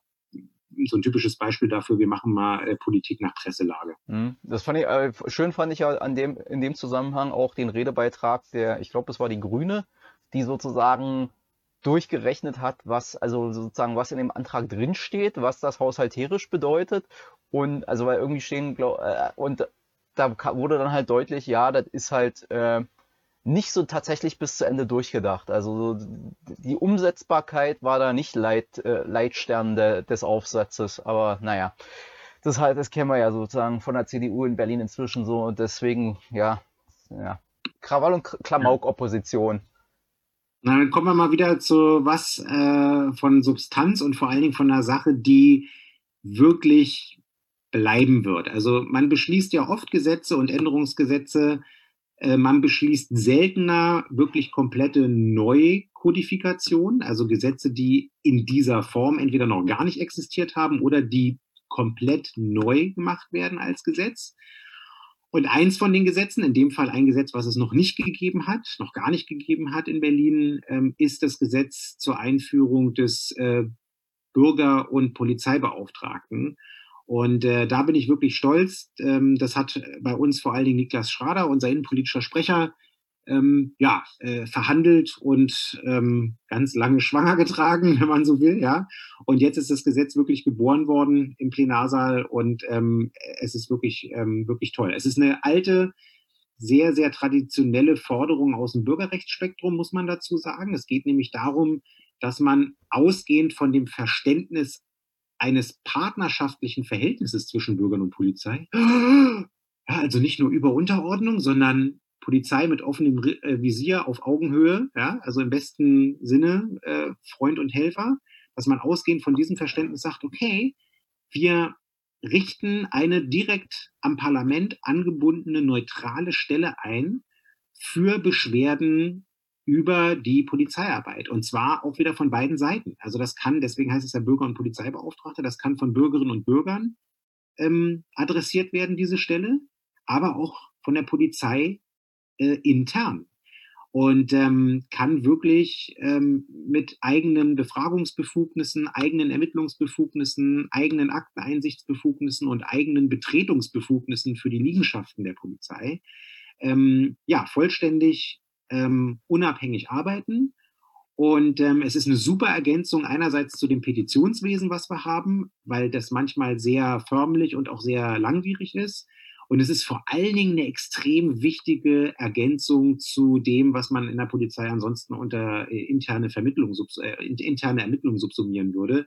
so ein typisches Beispiel dafür, wir machen mal äh, Politik nach Presselage. Mhm. Das fand ich, äh, schön fand ich ja an dem, in dem Zusammenhang auch den Redebeitrag der, ich glaube, es war die Grüne, die sozusagen durchgerechnet hat, was, also sozusagen, was in dem Antrag drinsteht, was das haushalterisch bedeutet. Und also weil irgendwie stehen, glaub, äh, und da wurde dann halt deutlich, ja, das ist halt äh, nicht so tatsächlich bis zu Ende durchgedacht. Also die Umsetzbarkeit war da nicht Leit, äh, Leitstern de, des Aufsatzes, aber naja, das halt, das kennen wir ja sozusagen von der CDU in Berlin inzwischen so und deswegen, ja, ja, Krawall und Klamauk-Opposition. Na, dann kommen wir mal wieder zu was äh, von Substanz und vor allen Dingen von einer Sache, die wirklich bleiben wird. Also man beschließt ja oft Gesetze und Änderungsgesetze, man beschließt seltener wirklich komplette Neukodifikationen, also Gesetze, die in dieser Form entweder noch gar nicht existiert haben oder die komplett neu gemacht werden als Gesetz. Und eins von den Gesetzen, in dem Fall ein Gesetz, was es noch nicht gegeben hat, noch gar nicht gegeben hat in Berlin, ähm, ist das Gesetz zur Einführung des äh, Bürger- und Polizeibeauftragten. Und äh, da bin ich wirklich stolz. Ähm, das hat bei uns vor allen Dingen Niklas Schrader, unser innenpolitischer Sprecher, ähm, ja, äh, verhandelt und ähm, ganz lange schwanger getragen, wenn man so will, ja. Und jetzt ist das Gesetz wirklich geboren worden im Plenarsaal und ähm, es ist wirklich, ähm, wirklich toll. Es ist eine alte, sehr, sehr traditionelle Forderung aus dem Bürgerrechtsspektrum, muss man dazu sagen. Es geht nämlich darum, dass man ausgehend von dem Verständnis eines partnerschaftlichen Verhältnisses zwischen Bürgern und Polizei. Ja, also nicht nur über Unterordnung, sondern Polizei mit offenem äh, Visier auf Augenhöhe, ja, also im besten Sinne äh, Freund und Helfer, dass man ausgehend von diesem Verständnis sagt, okay, wir richten eine direkt am Parlament angebundene neutrale Stelle ein für Beschwerden über die Polizeiarbeit. Und zwar auch wieder von beiden Seiten. Also das kann, deswegen heißt es ja Bürger- und Polizeibeauftragte, das kann von Bürgerinnen und Bürgern ähm, adressiert werden, diese Stelle, aber auch von der Polizei äh, intern. Und ähm, kann wirklich ähm, mit eigenen Befragungsbefugnissen, eigenen Ermittlungsbefugnissen, eigenen Akteneinsichtsbefugnissen und eigenen Betretungsbefugnissen für die Liegenschaften der Polizei ähm, ja vollständig ähm, unabhängig arbeiten. Und ähm, es ist eine super Ergänzung einerseits zu dem Petitionswesen, was wir haben, weil das manchmal sehr förmlich und auch sehr langwierig ist. Und es ist vor allen Dingen eine extrem wichtige Ergänzung zu dem, was man in der Polizei ansonsten unter äh, interne Vermittlung, äh, interne Ermittlung subsumieren würde.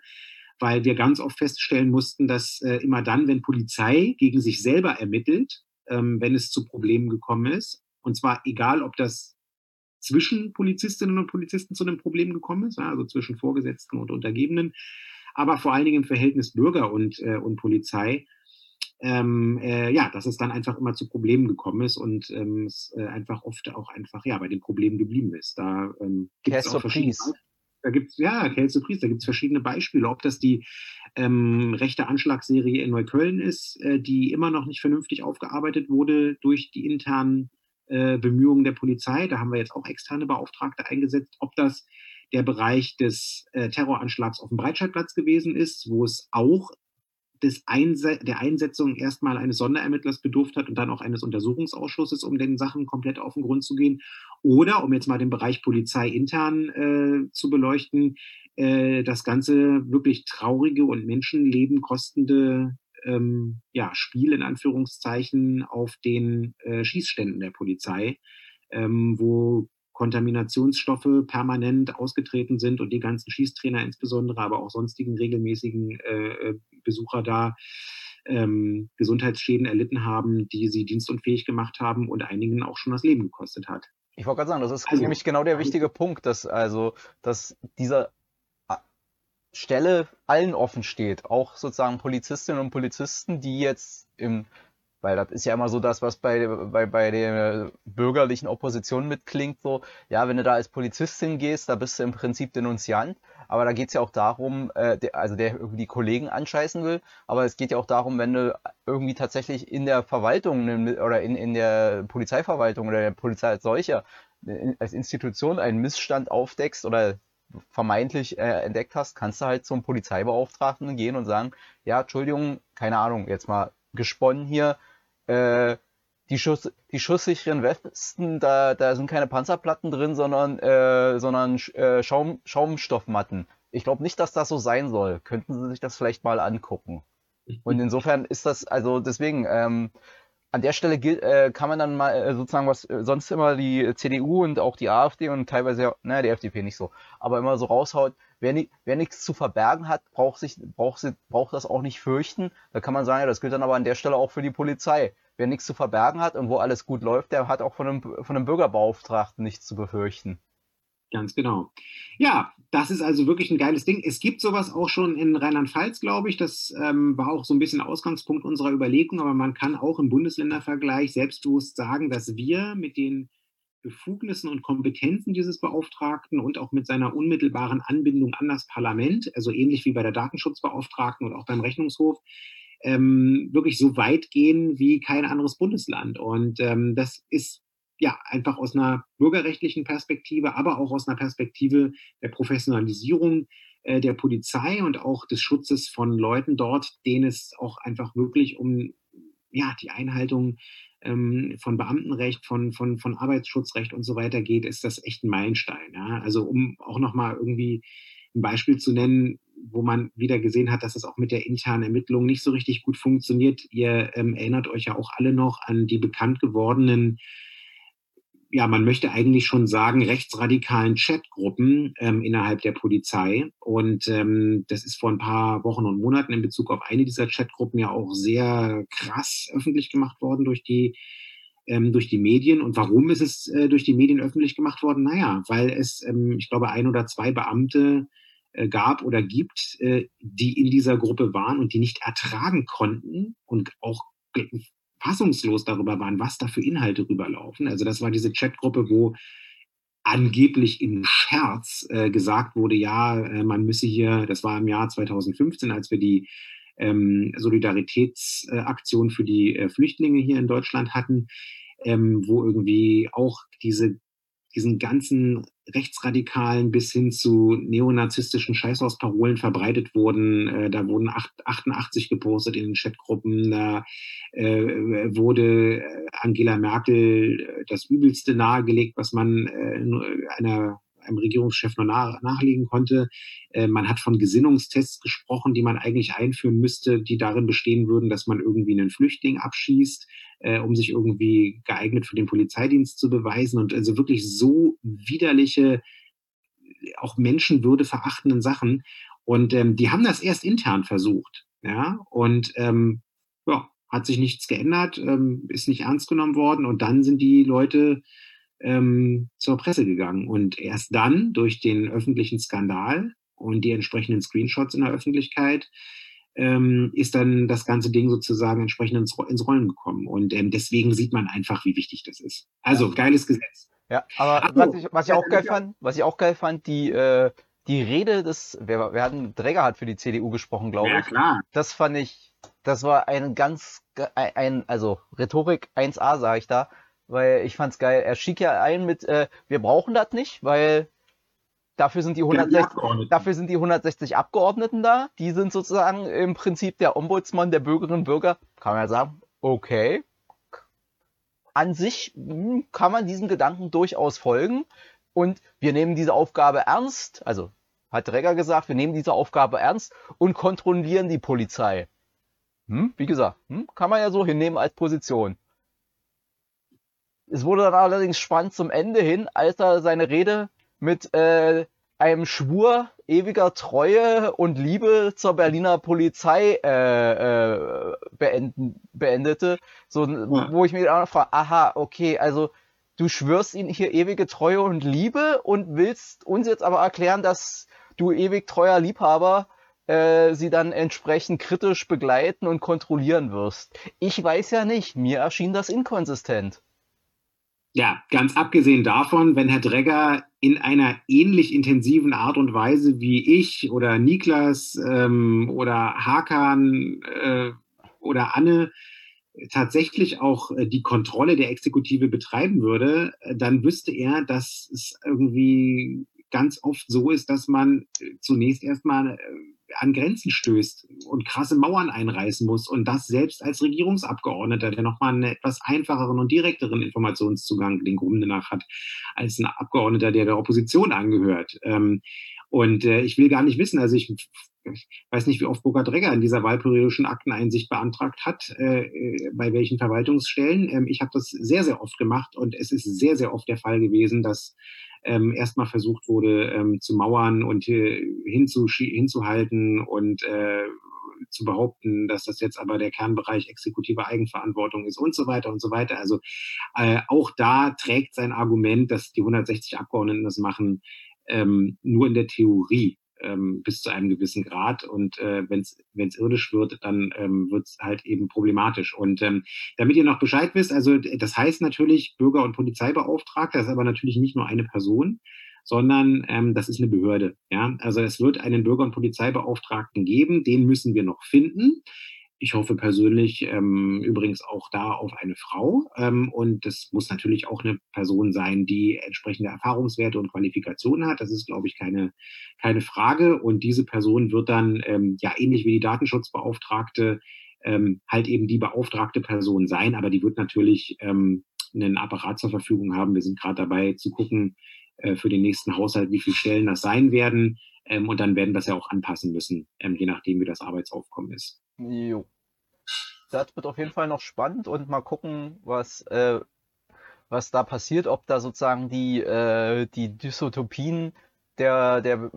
Weil wir ganz oft feststellen mussten, dass äh, immer dann, wenn Polizei gegen sich selber ermittelt, ähm, wenn es zu Problemen gekommen ist, und zwar egal, ob das zwischen Polizistinnen und Polizisten zu einem Problem gekommen ist, also zwischen Vorgesetzten und Untergebenen, aber vor allen Dingen im Verhältnis Bürger und, äh, und Polizei. Ähm, äh, ja, dass es dann einfach immer zu Problemen gekommen ist und ähm, es äh, einfach oft auch einfach ja bei den Problemen geblieben ist. Da ähm, gibt es auch verschiedene da gibt's ja, Priest, da gibt's verschiedene Beispiele, ob das die ähm, rechte Anschlagsserie in Neukölln ist, äh, die immer noch nicht vernünftig aufgearbeitet wurde durch die internen äh, Bemühungen der Polizei. Da haben wir jetzt auch externe Beauftragte eingesetzt, ob das der Bereich des äh, Terroranschlags auf dem Breitscheidplatz gewesen ist, wo es auch des Einse der Einsetzung erstmal eines Sonderermittlers bedurft hat und dann auch eines Untersuchungsausschusses, um den Sachen komplett auf den Grund zu gehen. Oder, um jetzt mal den Bereich Polizei intern äh, zu beleuchten, äh, das ganze wirklich traurige und Menschenleben kostende ähm, ja, Spiel in Anführungszeichen auf den äh, Schießständen der Polizei, ähm, wo Kontaminationsstoffe permanent ausgetreten sind und die ganzen Schießtrainer insbesondere, aber auch sonstigen regelmäßigen äh, Besucher da ähm, Gesundheitsschäden erlitten haben, die sie dienstunfähig gemacht haben und einigen auch schon das Leben gekostet hat. Ich wollte gerade sagen, das ist also, nämlich genau der wichtige Punkt, dass also, dass dieser Stelle allen offen steht, auch sozusagen Polizistinnen und Polizisten, die jetzt im weil das ist ja immer so das, was bei, bei, bei der bürgerlichen Opposition mitklingt, so, ja, wenn du da als Polizistin gehst, da bist du im Prinzip Denunziant, aber da geht es ja auch darum, äh, der, also der irgendwie die Kollegen anscheißen will, aber es geht ja auch darum, wenn du irgendwie tatsächlich in der Verwaltung oder in, in der Polizeiverwaltung oder der Polizei als solcher, äh, als Institution einen Missstand aufdeckst oder vermeintlich äh, entdeckt hast, kannst du halt zum Polizeibeauftragten gehen und sagen, ja, Entschuldigung, keine Ahnung, jetzt mal gesponnen hier, äh, die, Schuss, die schusssicheren Westen, da, da sind keine Panzerplatten drin, sondern, äh, sondern äh, Schaum, Schaumstoffmatten. Ich glaube nicht, dass das so sein soll. Könnten Sie sich das vielleicht mal angucken? Und insofern ist das, also deswegen, ähm, an der Stelle gilt, äh, kann man dann mal äh, sozusagen, was äh, sonst immer die CDU und auch die AfD und teilweise, naja, die FDP nicht so, aber immer so raushaut, wer, ni wer nichts zu verbergen hat, braucht, sich, braucht, braucht das auch nicht fürchten. Da kann man sagen, ja, das gilt dann aber an der Stelle auch für die Polizei wer nichts zu verbergen hat und wo alles gut läuft, der hat auch von einem, von einem Bürgerbeauftragten nichts zu befürchten. Ganz genau. Ja, das ist also wirklich ein geiles Ding. Es gibt sowas auch schon in Rheinland-Pfalz, glaube ich. Das ähm, war auch so ein bisschen Ausgangspunkt unserer Überlegung, aber man kann auch im Bundesländervergleich selbstbewusst sagen, dass wir mit den Befugnissen und Kompetenzen dieses Beauftragten und auch mit seiner unmittelbaren Anbindung an das Parlament, also ähnlich wie bei der Datenschutzbeauftragten und auch beim Rechnungshof, ähm, wirklich so weit gehen wie kein anderes Bundesland. Und ähm, das ist ja einfach aus einer bürgerrechtlichen Perspektive, aber auch aus einer Perspektive der Professionalisierung äh, der Polizei und auch des Schutzes von Leuten dort, denen es auch einfach wirklich um ja, die Einhaltung ähm, von Beamtenrecht, von, von, von Arbeitsschutzrecht und so weiter geht, ist das echt ein Meilenstein. Ja? Also um auch nochmal irgendwie ein Beispiel zu nennen, wo man wieder gesehen hat, dass es auch mit der internen Ermittlung nicht so richtig gut funktioniert. Ihr ähm, erinnert euch ja auch alle noch an die bekannt gewordenen, ja, man möchte eigentlich schon sagen, rechtsradikalen Chatgruppen ähm, innerhalb der Polizei. Und ähm, das ist vor ein paar Wochen und Monaten in Bezug auf eine dieser Chatgruppen ja auch sehr krass öffentlich gemacht worden durch die ähm, durch die Medien. Und warum ist es äh, durch die Medien öffentlich gemacht worden? Naja, weil es, ähm, ich glaube, ein oder zwei Beamte äh, gab oder gibt, äh, die in dieser Gruppe waren und die nicht ertragen konnten und auch fassungslos darüber waren, was da für Inhalte rüberlaufen. Also das war diese Chatgruppe, wo angeblich im Scherz äh, gesagt wurde, ja, äh, man müsse hier, das war im Jahr 2015, als wir die ähm, Solidaritätsaktion für die äh, Flüchtlinge hier in Deutschland hatten, ähm, wo irgendwie auch diese diesen ganzen rechtsradikalen bis hin zu neonazistischen Scheißhausparolen verbreitet wurden. Äh, da wurden 88 gepostet in den Chatgruppen. Da äh, wurde Angela Merkel äh, das Übelste nahegelegt, was man äh, einer einem Regierungschef nur nach, nachlegen konnte. Äh, man hat von Gesinnungstests gesprochen, die man eigentlich einführen müsste, die darin bestehen würden, dass man irgendwie einen Flüchtling abschießt, äh, um sich irgendwie geeignet für den Polizeidienst zu beweisen. Und also wirklich so widerliche, auch Menschenwürde verachtenden Sachen. Und ähm, die haben das erst intern versucht. Ja, und ähm, ja, hat sich nichts geändert, ähm, ist nicht ernst genommen worden. Und dann sind die Leute ähm, zur Presse gegangen. Und erst dann, durch den öffentlichen Skandal, und die entsprechenden Screenshots in der Öffentlichkeit, ähm, ist dann das ganze Ding sozusagen entsprechend ins, ins Rollen gekommen. Und ähm, deswegen sieht man einfach, wie wichtig das ist. Also, geiles Gesetz. Ja, aber Ach, was, ich, was ich auch geil fand, was ich auch geil fand, die, äh, die Rede des, wer, wer hat einen Träger hat für die CDU gesprochen, glaube ja, ich. klar. Das fand ich, das war ein ganz, ein, also Rhetorik 1a, sage ich da, weil ich fand's geil. Er schick ja ein mit, äh, wir brauchen das nicht, weil dafür sind die 160, die dafür sind die 160 Abgeordneten da. Die sind sozusagen im Prinzip der Ombudsmann der Bürgerinnen und Bürger. Kann man ja sagen, okay, an sich hm, kann man diesen Gedanken durchaus folgen. Und wir nehmen diese Aufgabe ernst, also hat Dregger gesagt, wir nehmen diese Aufgabe ernst und kontrollieren die Polizei. Hm, wie gesagt, hm, kann man ja so hinnehmen als Position. Es wurde dann allerdings spannend zum Ende hin, als er seine Rede mit äh, einem Schwur ewiger Treue und Liebe zur Berliner Polizei äh, äh, beenden, beendete, so ja. wo ich mir dann frage, aha, okay, also du schwörst ihnen hier ewige Treue und Liebe und willst uns jetzt aber erklären, dass du ewig treuer Liebhaber äh, sie dann entsprechend kritisch begleiten und kontrollieren wirst. Ich weiß ja nicht, mir erschien das inkonsistent. Ja, ganz abgesehen davon, wenn Herr Dregger in einer ähnlich intensiven Art und Weise wie ich oder Niklas ähm, oder Hakan äh, oder Anne tatsächlich auch äh, die Kontrolle der Exekutive betreiben würde, äh, dann wüsste er, dass es irgendwie ganz oft so ist, dass man äh, zunächst erstmal an Grenzen stößt und krasse Mauern einreißen muss und das selbst als Regierungsabgeordneter, der nochmal einen etwas einfacheren und direkteren Informationszugang den Gründen nach hat, als ein Abgeordneter, der der Opposition angehört. Ähm, und äh, ich will gar nicht wissen, also ich, ich weiß nicht, wie oft Burkhard Dregger in dieser wahlperiodischen Akteneinsicht beantragt hat, äh, äh, bei welchen Verwaltungsstellen. Ähm, ich habe das sehr, sehr oft gemacht und es ist sehr, sehr oft der Fall gewesen, dass ähm, erstmal versucht wurde ähm, zu mauern und äh, hinzu, hinzuhalten und äh, zu behaupten, dass das jetzt aber der Kernbereich exekutive Eigenverantwortung ist und so weiter und so weiter. Also äh, auch da trägt sein Argument, dass die 160 Abgeordneten das machen, ähm, nur in der Theorie ähm, bis zu einem gewissen Grad. Und äh, wenn es irdisch wird, dann ähm, wird es halt eben problematisch. Und ähm, damit ihr noch Bescheid wisst, also das heißt natürlich Bürger- und Polizeibeauftragter, das ist aber natürlich nicht nur eine Person, sondern ähm, das ist eine Behörde. Ja? Also es wird einen Bürger- und Polizeibeauftragten geben, den müssen wir noch finden. Ich hoffe persönlich ähm, übrigens auch da auf eine Frau. Ähm, und das muss natürlich auch eine Person sein, die entsprechende Erfahrungswerte und Qualifikationen hat. Das ist, glaube ich, keine, keine Frage. Und diese Person wird dann, ähm, ja, ähnlich wie die Datenschutzbeauftragte, ähm, halt eben die beauftragte Person sein. Aber die wird natürlich ähm, einen Apparat zur Verfügung haben. Wir sind gerade dabei zu gucken äh, für den nächsten Haushalt, wie viele Stellen das sein werden. Ähm, und dann werden wir das ja auch anpassen müssen, ähm, je nachdem, wie das Arbeitsaufkommen ist. Jo. Das wird auf jeden Fall noch spannend und mal gucken, was, äh, was da passiert, ob da sozusagen die, äh, die Dystopien der, der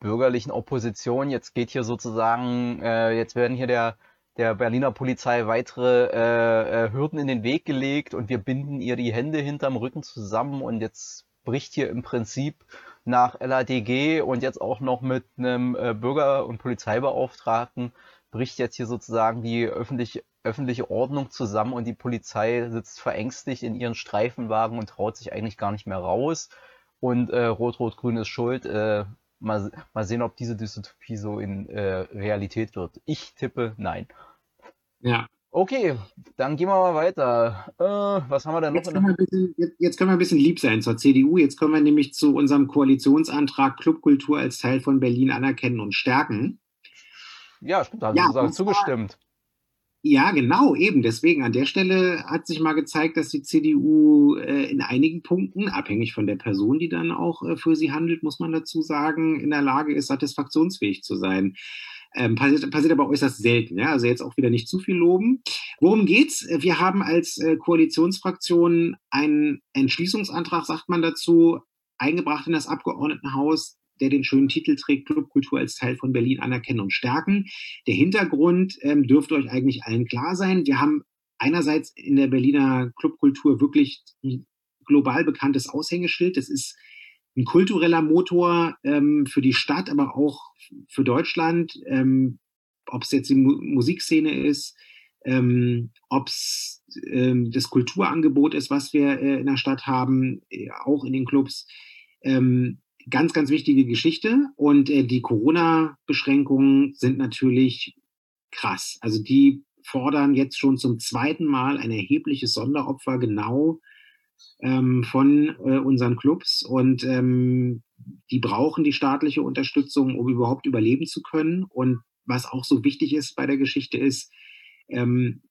bürgerlichen Opposition, jetzt geht hier sozusagen, äh, jetzt werden hier der, der Berliner Polizei weitere äh, äh, Hürden in den Weg gelegt und wir binden ihr die Hände hinterm Rücken zusammen und jetzt bricht hier im Prinzip nach LADG und jetzt auch noch mit einem äh, Bürger- und Polizeibeauftragten bricht jetzt hier sozusagen die öffentliche, öffentliche Ordnung zusammen und die Polizei sitzt verängstigt in ihren Streifenwagen und traut sich eigentlich gar nicht mehr raus. Und äh, Rot-Rot-Grün ist schuld. Äh, mal, mal sehen, ob diese Dystopie so in äh, Realität wird. Ich tippe nein. Ja. Okay, dann gehen wir mal weiter. Äh, was haben wir denn noch? Jetzt können wir, bisschen, jetzt, jetzt können wir ein bisschen lieb sein zur CDU. Jetzt kommen wir nämlich zu unserem Koalitionsantrag Clubkultur als Teil von Berlin anerkennen und stärken. Ja, stimmt, da haben ja, Sie zugestimmt. Ja, genau, eben. Deswegen an der Stelle hat sich mal gezeigt, dass die CDU äh, in einigen Punkten, abhängig von der Person, die dann auch äh, für sie handelt, muss man dazu sagen, in der Lage ist, satisfaktionsfähig zu sein. Ähm, passiert, passiert aber äußerst selten, ja. Also jetzt auch wieder nicht zu viel loben. Worum geht's? Wir haben als äh, Koalitionsfraktion einen Entschließungsantrag, sagt man dazu, eingebracht in das Abgeordnetenhaus, der den schönen Titel trägt, Clubkultur als Teil von Berlin anerkennen und stärken. Der Hintergrund ähm, dürfte euch eigentlich allen klar sein. Wir haben einerseits in der Berliner Clubkultur wirklich ein global bekanntes Aushängeschild. Das ist ein kultureller Motor ähm, für die Stadt, aber auch für Deutschland, ähm, ob es jetzt die Mu Musikszene ist, ähm, ob es ähm, das Kulturangebot ist, was wir äh, in der Stadt haben, äh, auch in den Clubs. Ähm, ganz, ganz wichtige Geschichte. Und äh, die Corona-Beschränkungen sind natürlich krass. Also die fordern jetzt schon zum zweiten Mal ein erhebliches Sonderopfer genau ähm, von äh, unseren Clubs und ähm, die brauchen die staatliche Unterstützung, um überhaupt überleben zu können. Und was auch so wichtig ist bei der Geschichte ist, ähm,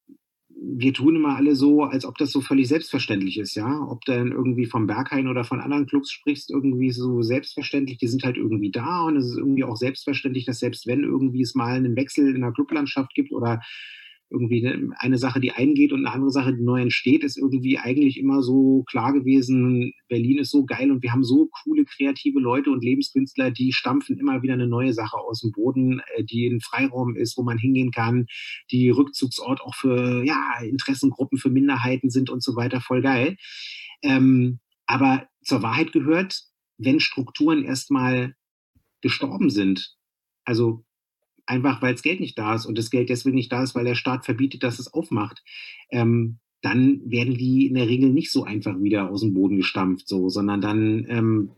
wir tun immer alle so, als ob das so völlig selbstverständlich ist, ja. Ob dann irgendwie vom Berghain oder von anderen Clubs sprichst, irgendwie so selbstverständlich, die sind halt irgendwie da und es ist irgendwie auch selbstverständlich, dass selbst wenn irgendwie es mal einen Wechsel in der Clublandschaft gibt oder irgendwie eine Sache, die eingeht und eine andere Sache, die neu entsteht, ist irgendwie eigentlich immer so klar gewesen, Berlin ist so geil und wir haben so coole kreative Leute und Lebenskünstler, die stampfen immer wieder eine neue Sache aus dem Boden, äh, die ein Freiraum ist, wo man hingehen kann, die Rückzugsort auch für ja, Interessengruppen, für Minderheiten sind und so weiter, voll geil. Ähm, aber zur Wahrheit gehört, wenn Strukturen erstmal gestorben sind, also einfach weil das Geld nicht da ist und das Geld deswegen nicht da ist, weil der Staat verbietet, dass es aufmacht, ähm, dann werden die in der Regel nicht so einfach wieder aus dem Boden gestampft, so, sondern dann ähm,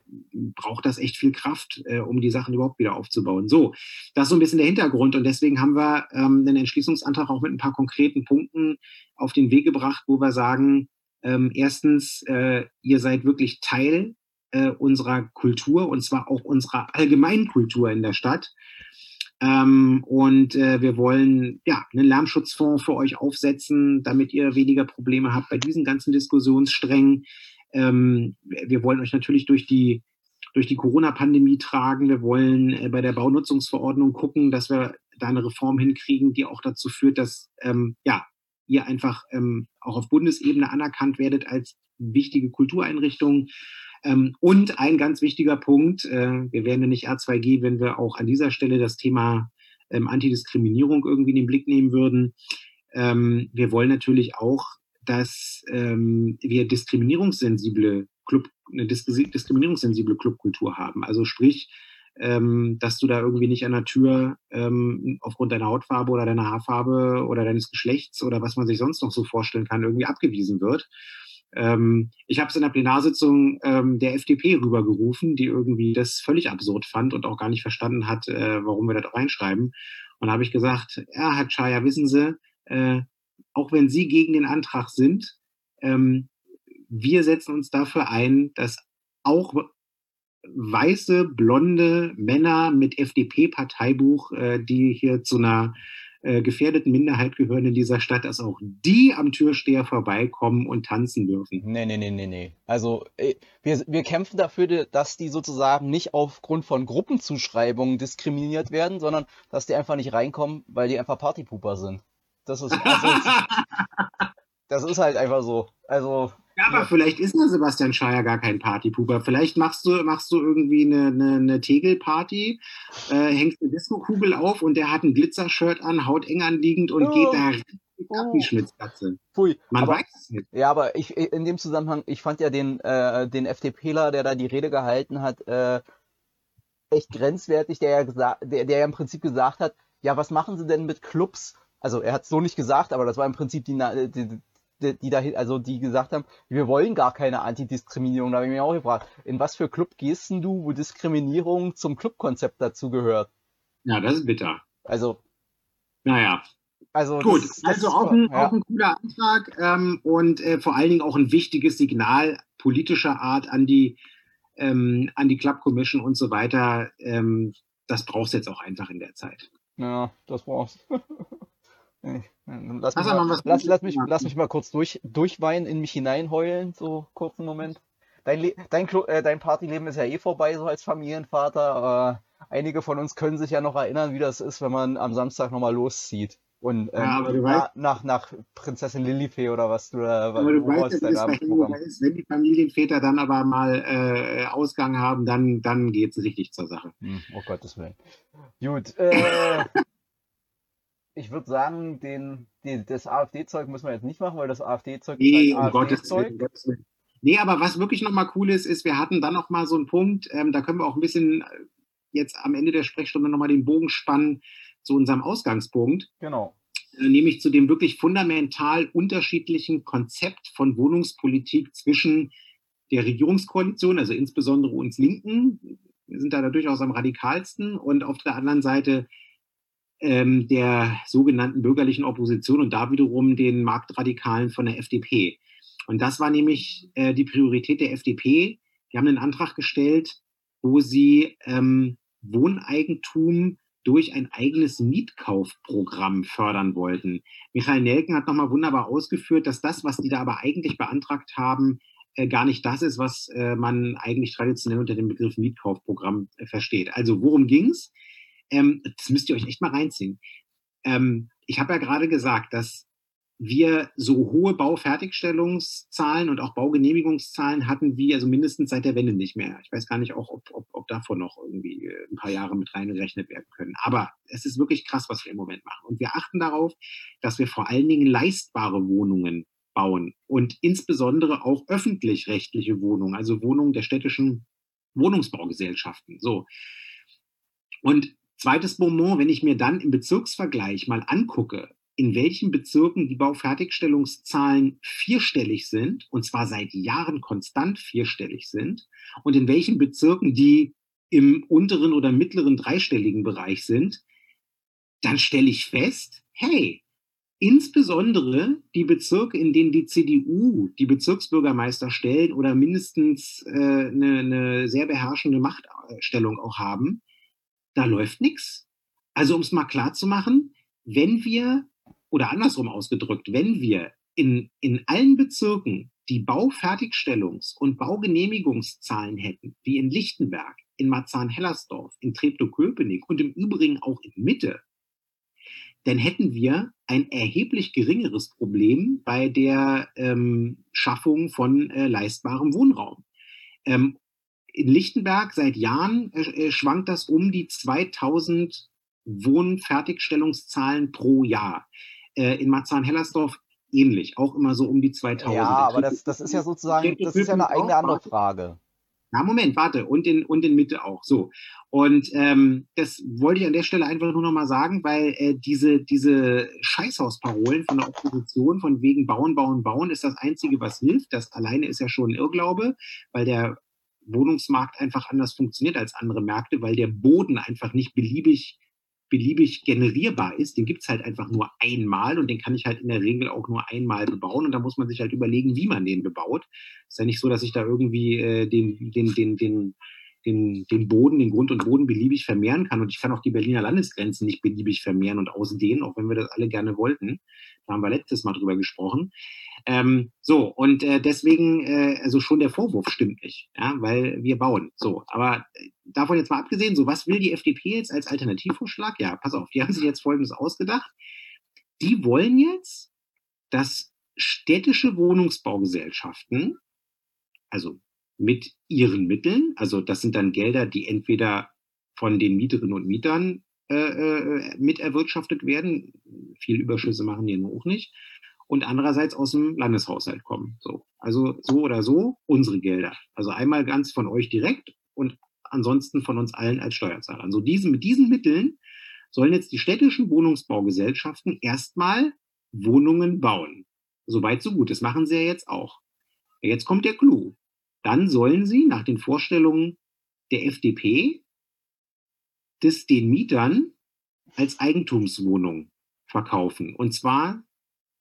braucht das echt viel Kraft, äh, um die Sachen überhaupt wieder aufzubauen. So, das ist so ein bisschen der Hintergrund und deswegen haben wir ähm, einen Entschließungsantrag auch mit ein paar konkreten Punkten auf den Weg gebracht, wo wir sagen, ähm, erstens, äh, ihr seid wirklich Teil äh, unserer Kultur und zwar auch unserer allgemeinen Kultur in der Stadt. Ähm, und äh, wir wollen ja einen Lärmschutzfonds für euch aufsetzen, damit ihr weniger Probleme habt bei diesen ganzen Diskussionssträngen. Ähm, wir wollen euch natürlich durch die durch die Corona-Pandemie tragen. Wir wollen äh, bei der Baunutzungsverordnung gucken, dass wir da eine Reform hinkriegen, die auch dazu führt, dass ähm, ja ihr einfach ähm, auch auf Bundesebene anerkannt werdet als wichtige Kultureinrichtung. Ähm, und ein ganz wichtiger Punkt, äh, wir wären ja nicht R2G, wenn wir auch an dieser Stelle das Thema ähm, Antidiskriminierung irgendwie in den Blick nehmen würden. Ähm, wir wollen natürlich auch, dass wir diskriminierungssensible Club, eine diskriminierungssensible Clubkultur haben. Also sprich, dass du da irgendwie nicht an der Tür aufgrund deiner Hautfarbe oder deiner Haarfarbe oder deines Geschlechts oder was man sich sonst noch so vorstellen kann, irgendwie abgewiesen wird, ähm, ich habe es in der Plenarsitzung ähm, der FDP rübergerufen, die irgendwie das völlig absurd fand und auch gar nicht verstanden hat, äh, warum wir das reinschreiben. Und habe ich gesagt, ja, Herr Chaya, wissen Sie, äh, auch wenn Sie gegen den Antrag sind, ähm, wir setzen uns dafür ein, dass auch weiße, blonde Männer mit FDP-Parteibuch, äh, die hier zu einer äh, gefährdeten Minderheit gehören in dieser Stadt, dass auch die am Türsteher vorbeikommen und tanzen dürfen. Nee, nee, nee, nee, nee. Also äh, wir, wir kämpfen dafür, dass die sozusagen nicht aufgrund von Gruppenzuschreibungen diskriminiert werden, sondern dass die einfach nicht reinkommen, weil die einfach Partypuper sind. Das ist, also, das ist halt einfach so. Also ja, aber vielleicht ist der Sebastian Scheier gar kein Partypuber. Vielleicht machst du, machst du irgendwie eine, eine, eine Tegelparty, äh, hängst eine Disco-Kugel auf und der hat ein Glitzershirt an, haut eng anliegend und oh. geht da ab wie Schmitzkatze. Pui. Man aber, weiß es nicht. Ja, aber ich in dem Zusammenhang, ich fand ja den, äh, den FDPler, der da die Rede gehalten hat, äh, echt grenzwertig, der ja gesagt, der, der ja im Prinzip gesagt hat, ja, was machen sie denn mit Clubs? Also er hat es so nicht gesagt, aber das war im Prinzip die, die, die, die da, also die gesagt haben, wir wollen gar keine Antidiskriminierung. Da habe ich mich auch gefragt, in was für Club gehst denn du, wo Diskriminierung zum Clubkonzept dazu gehört? Ja, das ist bitter. Also. Naja. Also Gut, das, das also auch ein, ja. auch ein cooler Antrag ähm, und äh, vor allen Dingen auch ein wichtiges Signal politischer Art an die, ähm, an die Club Commission und so weiter. Ähm, das brauchst du jetzt auch einfach in der Zeit. Ja, das brauchst du. Lass mich, mal, lass, lass, mich, lass mich mal kurz durch, durchweinen, in mich hineinheulen, so kurzen Moment. Dein, dein, äh, dein Partyleben ist ja eh vorbei, so als Familienvater. Äh, einige von uns können sich ja noch erinnern, wie das ist, wenn man am Samstag nochmal loszieht. Und ähm, ja, weißt, nach, nach Prinzessin Lilifee oder was du da aber du weißt, ist, ist, wenn die Familienväter dann aber mal äh, Ausgang haben, dann, dann geht es richtig zur Sache. Hm, oh Gottes Willen. Gut, äh, ich würde sagen, den, den, das AfD-Zeug müssen wir jetzt nicht machen, weil das AfD-Zeug nee, ist halt um AfD-Zeug. Nee, aber was wirklich nochmal cool ist, ist, wir hatten dann nochmal so einen Punkt, ähm, da können wir auch ein bisschen äh, jetzt am Ende der Sprechstunde nochmal den Bogen spannen zu unserem Ausgangspunkt. Genau. Äh, nämlich zu dem wirklich fundamental unterschiedlichen Konzept von Wohnungspolitik zwischen der Regierungskoalition, also insbesondere uns Linken, wir sind da durchaus am radikalsten, und auf der anderen Seite ähm, der sogenannten bürgerlichen Opposition und da wiederum den Marktradikalen von der FDP. Und das war nämlich äh, die Priorität der FDP. Die haben einen Antrag gestellt, wo sie ähm, Wohneigentum durch ein eigenes Mietkaufprogramm fördern wollten. Michael Nelken hat nochmal wunderbar ausgeführt, dass das, was die da aber eigentlich beantragt haben, äh, gar nicht das ist, was äh, man eigentlich traditionell unter dem Begriff Mietkaufprogramm äh, versteht. Also worum ging's? Ähm, das müsst ihr euch echt mal reinziehen. Ähm, ich habe ja gerade gesagt, dass wir so hohe Baufertigstellungszahlen und auch Baugenehmigungszahlen hatten wie also mindestens seit der Wende nicht mehr. Ich weiß gar nicht auch, ob, ob, ob davon noch irgendwie äh, ein paar Jahre mit reingerechnet werden können. Aber es ist wirklich krass, was wir im Moment machen. Und wir achten darauf, dass wir vor allen Dingen leistbare Wohnungen bauen und insbesondere auch öffentlich-rechtliche Wohnungen, also Wohnungen der städtischen Wohnungsbaugesellschaften. So. Und zweites Moment, wenn ich mir dann im Bezirksvergleich mal angucke, in welchen Bezirken die Baufertigstellungszahlen vierstellig sind, und zwar seit Jahren konstant vierstellig sind, und in welchen Bezirken die im unteren oder mittleren dreistelligen Bereich sind, dann stelle ich fest, hey, insbesondere die Bezirke, in denen die CDU die Bezirksbürgermeister stellen oder mindestens äh, eine, eine sehr beherrschende Machtstellung auch haben, da läuft nichts. Also um es mal klar zu machen, wenn wir oder andersrum ausgedrückt, wenn wir in, in allen Bezirken die Baufertigstellungs- und Baugenehmigungszahlen hätten, wie in Lichtenberg, in Marzahn-Hellersdorf, in Treptow-Köpenick und im Übrigen auch in Mitte, dann hätten wir ein erheblich geringeres Problem bei der ähm, Schaffung von äh, leistbarem Wohnraum. Ähm, in Lichtenberg seit Jahren äh, äh schwankt das um die 2000 Wohnfertigstellungszahlen pro Jahr. Äh, in Marzahn-Hellersdorf ähnlich, auch immer so um die 2000. Ja, aber das, das ist ja sozusagen, das ist ja eine eigene andere Frage. Na, Moment, warte, und in, und in Mitte auch. So. Und ähm, das wollte ich an der Stelle einfach nur nochmal sagen, weil äh, diese, diese Scheißhausparolen von der Opposition, von wegen bauen, bauen, bauen, ist das Einzige, was hilft. Das alleine ist ja schon ein Irrglaube, weil der Wohnungsmarkt einfach anders funktioniert als andere Märkte, weil der Boden einfach nicht beliebig beliebig generierbar ist, den gibt's halt einfach nur einmal und den kann ich halt in der Regel auch nur einmal bebauen und da muss man sich halt überlegen, wie man den bebaut. Ist ja nicht so, dass ich da irgendwie äh, den, den, den, den, den, den Boden, den Grund und Boden beliebig vermehren kann und ich kann auch die Berliner Landesgrenzen nicht beliebig vermehren und ausdehnen, auch wenn wir das alle gerne wollten. Da haben wir letztes Mal drüber gesprochen. Ähm, so, und äh, deswegen, äh, also schon der Vorwurf stimmt nicht, ja, weil wir bauen. So, aber äh, davon jetzt mal abgesehen, so was will die FDP jetzt als Alternativvorschlag? Ja, pass auf, die haben sich jetzt Folgendes ausgedacht. Die wollen jetzt, dass städtische Wohnungsbaugesellschaften, also mit ihren Mitteln, also das sind dann Gelder, die entweder von den Mieterinnen und Mietern äh, äh, mit erwirtschaftet werden, viel Überschüsse machen die auch nicht, und andererseits aus dem Landeshaushalt kommen. So. Also so oder so unsere Gelder. Also einmal ganz von euch direkt und ansonsten von uns allen als Steuerzahlern. So diesen, mit diesen Mitteln sollen jetzt die städtischen Wohnungsbaugesellschaften erstmal Wohnungen bauen. Soweit so gut. Das machen sie ja jetzt auch. Jetzt kommt der Clou. Dann sollen sie nach den Vorstellungen der FDP das den Mietern als Eigentumswohnung verkaufen. Und zwar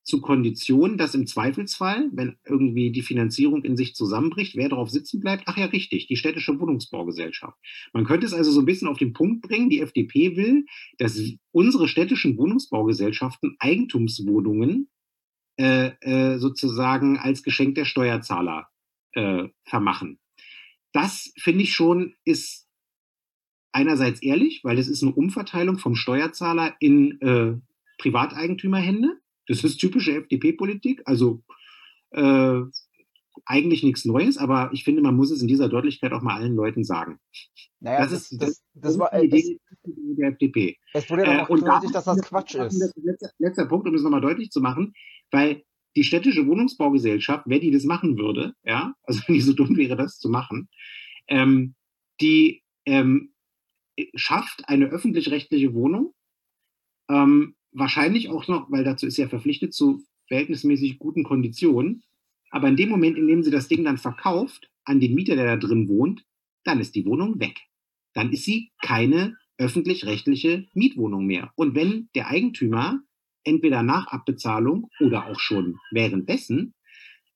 zu Konditionen, dass im Zweifelsfall, wenn irgendwie die Finanzierung in sich zusammenbricht, wer darauf sitzen bleibt? Ach ja, richtig, die städtische Wohnungsbaugesellschaft. Man könnte es also so ein bisschen auf den Punkt bringen, die FDP will, dass unsere städtischen Wohnungsbaugesellschaften Eigentumswohnungen äh, äh, sozusagen als Geschenk der Steuerzahler äh, vermachen. Das finde ich schon ist einerseits ehrlich, weil es ist eine Umverteilung vom Steuerzahler in äh, Privateigentümerhände. Das ist typische FDP-Politik, also äh, eigentlich nichts Neues, aber ich finde, man muss es in dieser Deutlichkeit auch mal allen Leuten sagen. Naja, das, das, ist, das, das war die Idee der FDP. Es wurde ja äh, und deutlich, dass das Quatsch ist. Letzter, letzter Punkt, um es nochmal deutlich zu machen, weil die städtische Wohnungsbaugesellschaft, wer die das machen würde, ja, also wenn die so dumm wäre, das zu machen, ähm, die ähm, schafft eine öffentlich-rechtliche Wohnung, ähm, wahrscheinlich auch noch, weil dazu ist ja verpflichtet zu verhältnismäßig guten Konditionen, aber in dem Moment, in dem sie das Ding dann verkauft an den Mieter, der da drin wohnt, dann ist die Wohnung weg. Dann ist sie keine öffentlich-rechtliche Mietwohnung mehr. Und wenn der Eigentümer entweder nach Abbezahlung oder auch schon währenddessen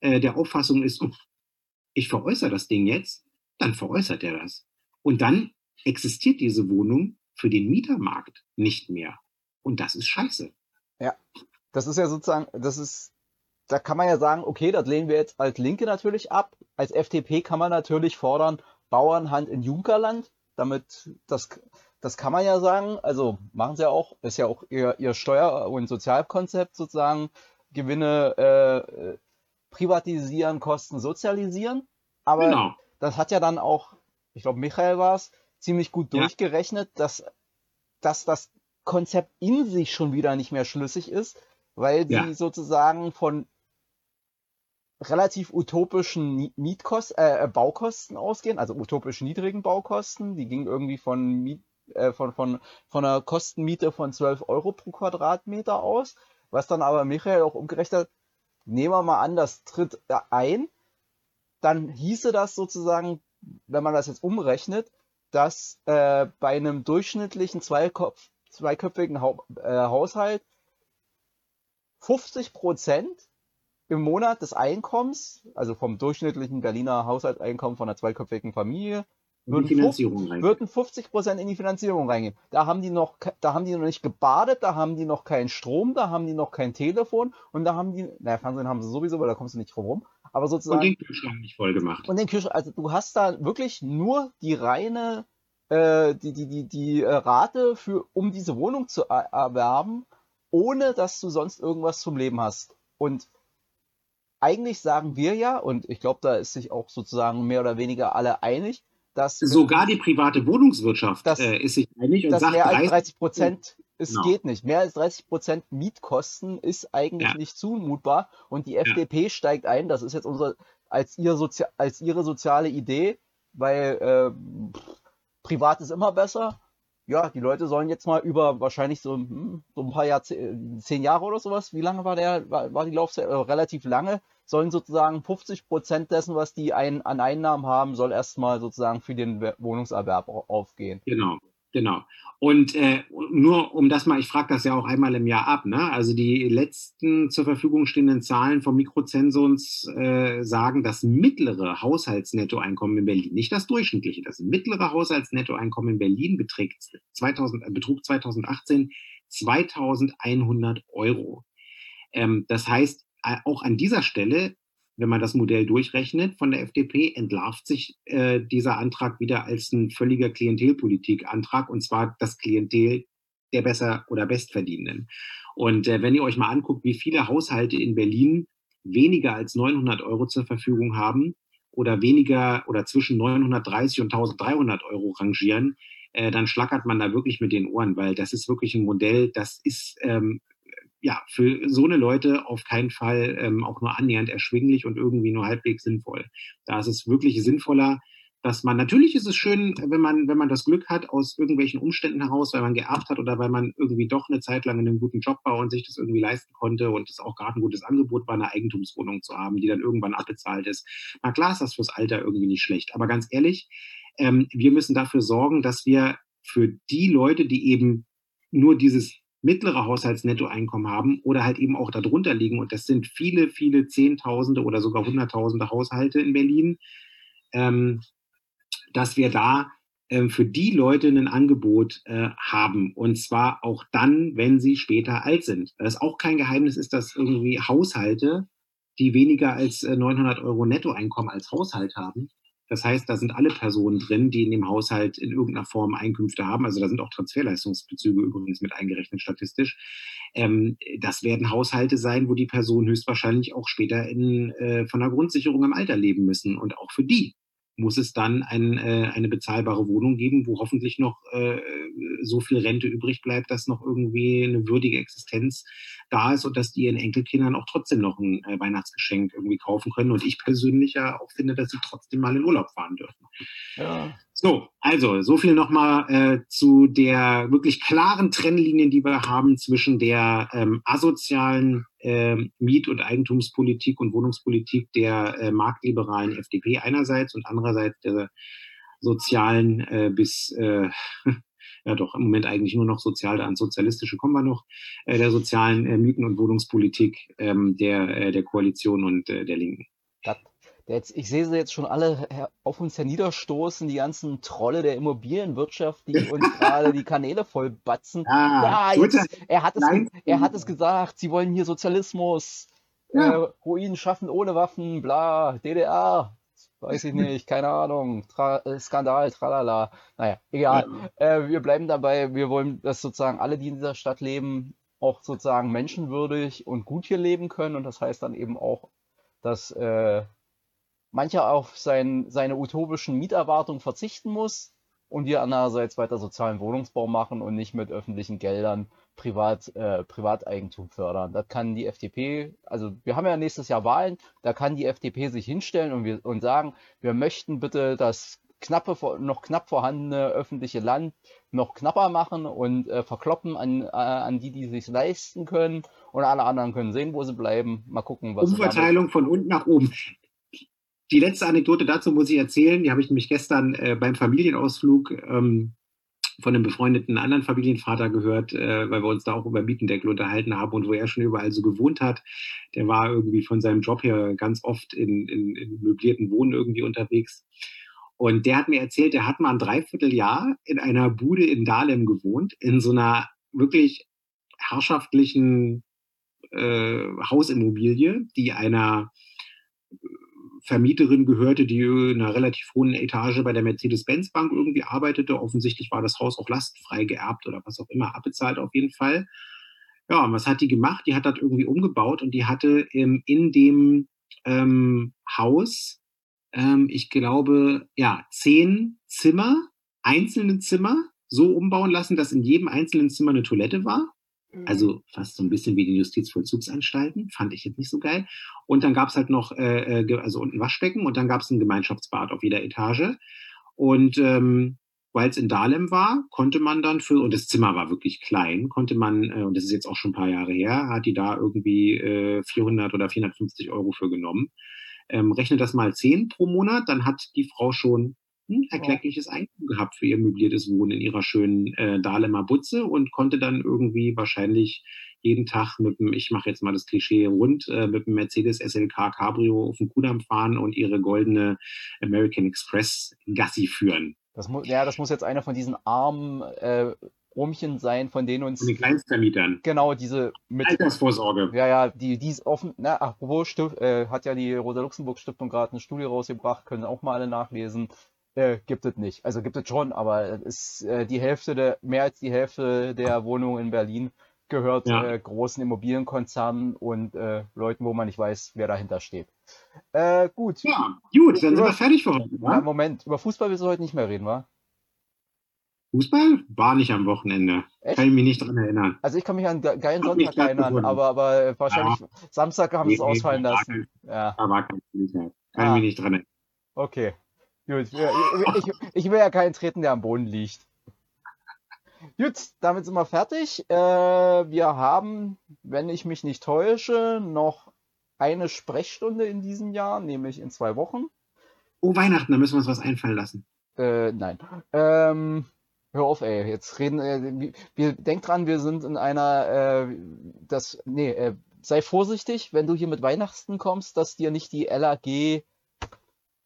äh, der Auffassung ist, ich veräußere das Ding jetzt, dann veräußert er das. Und dann existiert diese Wohnung für den Mietermarkt nicht mehr. Und das ist scheiße. Ja, das ist ja sozusagen, das ist, da kann man ja sagen, okay, das lehnen wir jetzt als Linke natürlich ab. Als FDP kann man natürlich fordern, Bauernhand in Junkerland, damit das das kann man ja sagen. Also machen sie ja auch, ist ja auch ihr, ihr Steuer- und Sozialkonzept sozusagen, Gewinne äh, privatisieren, Kosten sozialisieren. Aber genau. das hat ja dann auch, ich glaube, Michael war es, ziemlich gut ja. durchgerechnet, dass, dass das Konzept in sich schon wieder nicht mehr schlüssig ist, weil sie ja. sozusagen von relativ utopischen Mietkosten, äh, Baukosten ausgehen, also utopisch niedrigen Baukosten. Die gingen irgendwie von Miet äh, von, von, von einer Kostenmiete von 12 Euro pro Quadratmeter aus, was dann aber Michael auch umgerechnet hat, nehmen wir mal an, das tritt ein, dann hieße das sozusagen, wenn man das jetzt umrechnet, dass äh, bei einem durchschnittlichen Zweikopf, zweiköpfigen ha äh, Haushalt 50 Prozent im Monat des Einkommens, also vom durchschnittlichen Berliner Haushaltseinkommen von einer zweiköpfigen Familie, würden, Finanzierung 50, würden 50 Prozent in die Finanzierung reingehen. Da haben die noch, da haben die noch nicht gebadet, da haben die noch keinen Strom, da haben die noch kein Telefon und da haben die, naja, Fernsehen haben sie sowieso, weil da kommst du nicht drum rum. Aber sozusagen. Und den Kühlschrank nicht voll gemacht. Und den Kühlschrank, also du hast da wirklich nur die reine, äh, die, die, die, die äh, Rate für, um diese Wohnung zu erwerben, ohne dass du sonst irgendwas zum Leben hast. Und eigentlich sagen wir ja, und ich glaube, da ist sich auch sozusagen mehr oder weniger alle einig, dass sogar die private Wohnungswirtschaft dass, äh, ist sich einig und sagt, mehr als 30 Prozent es genau. geht nicht. Mehr als 30 Prozent Mietkosten ist eigentlich ja. nicht zumutbar und die FDP ja. steigt ein. Das ist jetzt unsere als, ihr Sozi als ihre soziale Idee, weil äh, privat ist immer besser. Ja, die Leute sollen jetzt mal über wahrscheinlich so, hm, so ein paar Jahrzehnte, zehn Jahre oder sowas. Wie lange war der war, war die Laufzeit? Äh, relativ lange sollen sozusagen 50 Prozent dessen, was die ein, an Einnahmen haben, soll erstmal sozusagen für den Wohnungserwerb aufgehen. Genau, genau. Und äh, nur um das mal, ich frage das ja auch einmal im Jahr ab, ne? Also die letzten zur Verfügung stehenden Zahlen vom Mikrozensons äh, sagen, das mittlere Haushaltsnettoeinkommen in Berlin, nicht das durchschnittliche, das mittlere Haushaltsnettoeinkommen in Berlin beträgt 2000, äh, betrug 2018 2100 Euro. Ähm, das heißt, auch an dieser Stelle, wenn man das Modell durchrechnet von der FDP, entlarvt sich äh, dieser Antrag wieder als ein völliger Klientelpolitik-Antrag und zwar das Klientel der besser oder bestverdienenden. Und äh, wenn ihr euch mal anguckt, wie viele Haushalte in Berlin weniger als 900 Euro zur Verfügung haben oder weniger oder zwischen 930 und 1300 Euro rangieren, äh, dann schlackert man da wirklich mit den Ohren, weil das ist wirklich ein Modell, das ist ähm, ja, für so eine Leute auf keinen Fall ähm, auch nur annähernd erschwinglich und irgendwie nur halbwegs sinnvoll. Da ist es wirklich sinnvoller, dass man, natürlich ist es schön, wenn man, wenn man das Glück hat, aus irgendwelchen Umständen heraus, weil man geerbt hat oder weil man irgendwie doch eine Zeit lang in einem guten Job war und sich das irgendwie leisten konnte und es auch gerade ein gutes Angebot war, eine Eigentumswohnung zu haben, die dann irgendwann abbezahlt ist. Na klar ist das fürs Alter irgendwie nicht schlecht. Aber ganz ehrlich, ähm, wir müssen dafür sorgen, dass wir für die Leute, die eben nur dieses mittlere Haushaltsnettoeinkommen haben oder halt eben auch darunter liegen. Und das sind viele, viele Zehntausende oder sogar Hunderttausende Haushalte in Berlin, ähm, dass wir da äh, für die Leute ein Angebot äh, haben. Und zwar auch dann, wenn sie später alt sind. Das ist auch kein Geheimnis ist, dass irgendwie Haushalte, die weniger als 900 äh, Euro Nettoeinkommen als Haushalt haben, das heißt, da sind alle Personen drin, die in dem Haushalt in irgendeiner Form Einkünfte haben. Also da sind auch Transferleistungsbezüge übrigens mit eingerechnet statistisch. Ähm, das werden Haushalte sein, wo die Personen höchstwahrscheinlich auch später in, äh, von der Grundsicherung im Alter leben müssen. Und auch für die muss es dann ein, äh, eine bezahlbare Wohnung geben, wo hoffentlich noch äh, so viel Rente übrig bleibt, dass noch irgendwie eine würdige Existenz da ist und dass die ihren Enkelkindern auch trotzdem noch ein äh, Weihnachtsgeschenk irgendwie kaufen können. Und ich persönlich ja auch finde, dass sie trotzdem mal in Urlaub fahren dürfen. Ja. So, also so viel nochmal äh, zu der wirklich klaren Trennlinie, die wir haben zwischen der ähm, asozialen äh, Miet- und Eigentumspolitik und Wohnungspolitik der äh, marktliberalen FDP einerseits und andererseits der sozialen äh, bis äh, ja doch im Moment eigentlich nur noch sozial, ans Sozialistische kommen wir noch, äh, der sozialen äh, Mieten- und Wohnungspolitik ähm, der, äh, der Koalition und äh, der Linken. Jetzt, ich sehe sie jetzt schon alle auf uns herniederstoßen, die ganzen Trolle der Immobilienwirtschaft, die uns gerade die Kanäle vollbatzen. Ah, ja, jetzt, er, hat es, er hat es gesagt, sie wollen hier Sozialismus, ja. äh, Ruinen schaffen ohne Waffen, bla, DDR, weiß ich nicht, keine Ahnung, Tra äh, Skandal, tralala. Naja, egal. Ja. Äh, wir bleiben dabei, wir wollen, dass sozusagen alle, die in dieser Stadt leben, auch sozusagen menschenwürdig und gut hier leben können. Und das heißt dann eben auch, dass äh, mancher auf sein, seine utopischen Mieterwartungen verzichten muss und wir andererseits weiter sozialen Wohnungsbau machen und nicht mit öffentlichen Geldern Privat, äh, Privateigentum fördern. Das kann die FDP, also wir haben ja nächstes Jahr Wahlen, da kann die FDP sich hinstellen und, wir, und sagen, wir möchten bitte das knappe, noch knapp vorhandene öffentliche Land noch knapper machen und äh, verkloppen an, äh, an die, die sich leisten können und alle anderen können sehen, wo sie bleiben. Mal gucken, was. Umverteilung von unten nach oben. Die letzte Anekdote dazu muss ich erzählen. Die habe ich nämlich gestern äh, beim Familienausflug ähm, von einem befreundeten anderen Familienvater gehört, äh, weil wir uns da auch über Mietendeckel unterhalten haben und wo er schon überall so gewohnt hat. Der war irgendwie von seinem Job her ganz oft in, in, in möblierten Wohnen irgendwie unterwegs. Und der hat mir erzählt, der hat mal ein Dreivierteljahr in einer Bude in Dahlem gewohnt, in so einer wirklich herrschaftlichen äh, Hausimmobilie, die einer Vermieterin gehörte, die in einer relativ hohen Etage bei der Mercedes-Benz-Bank irgendwie arbeitete. Offensichtlich war das Haus auch lastfrei geerbt oder was auch immer, abbezahlt auf jeden Fall. Ja, und was hat die gemacht? Die hat das irgendwie umgebaut und die hatte ähm, in dem ähm, Haus, ähm, ich glaube, ja, zehn Zimmer, einzelne Zimmer, so umbauen lassen, dass in jedem einzelnen Zimmer eine Toilette war. Also mhm. fast so ein bisschen wie die Justizvollzugsanstalten, fand ich jetzt nicht so geil. Und dann gab es halt noch, äh, äh also ein Waschbecken und dann gab es ein Gemeinschaftsbad auf jeder Etage. Und ähm, weil es in Dahlem war, konnte man dann für, und das Zimmer war wirklich klein, konnte man, äh, und das ist jetzt auch schon ein paar Jahre her, hat die da irgendwie äh, 400 oder 450 Euro für genommen. Ähm, rechne das mal 10 pro Monat, dann hat die Frau schon erkleckliches Einkommen gehabt für ihr möbliertes Wohnen in ihrer schönen äh, Dahlemer Butze und konnte dann irgendwie wahrscheinlich jeden Tag mit dem, ich mache jetzt mal das Klischee rund, äh, mit dem Mercedes SLK Cabrio auf den Kudamm fahren und ihre goldene American Express Gassi führen. Das muss, ja, das muss jetzt einer von diesen armen äh, Rumchen sein, von denen uns. Von den Kleinstvermietern. Genau, diese mit. Altersvorsorge. Ja, ja, die, die ist offen. Na, apropos, Stift, äh, hat ja die Rosa-Luxemburg-Stiftung gerade eine Studie rausgebracht, können auch mal alle nachlesen. Äh, gibt es nicht. Also gibt es schon, aber es ist äh, die Hälfte der, mehr als die Hälfte der Wohnungen in Berlin gehört ja. äh, großen Immobilienkonzernen und äh, Leuten, wo man nicht weiß, wer dahinter steht. Äh, gut. Ja, gut, dann über, sind wir fertig für heute. Ja, Moment, über Fußball willst du heute nicht mehr reden, wa? Fußball war nicht am Wochenende. Echt? Kann ich mich nicht dran erinnern. Also ich kann mich an einen geilen Sonntag erinnern, aber, aber wahrscheinlich ja. Samstag haben sie es ausfallen lassen. Ja. Da war kein Kann ah. ich mich nicht dran erinnern. Okay. Gut, ich, ich, ich will ja keinen treten, der am Boden liegt. Gut, damit sind wir fertig. Äh, wir haben, wenn ich mich nicht täusche, noch eine Sprechstunde in diesem Jahr, nämlich in zwei Wochen. Oh, Weihnachten, da müssen wir uns was einfallen lassen. Äh, nein. Ähm, hör auf, ey. Jetzt reden. Äh, wir, denk dran, wir sind in einer. Äh, das. Nee, äh, sei vorsichtig, wenn du hier mit Weihnachten kommst, dass dir nicht die LAG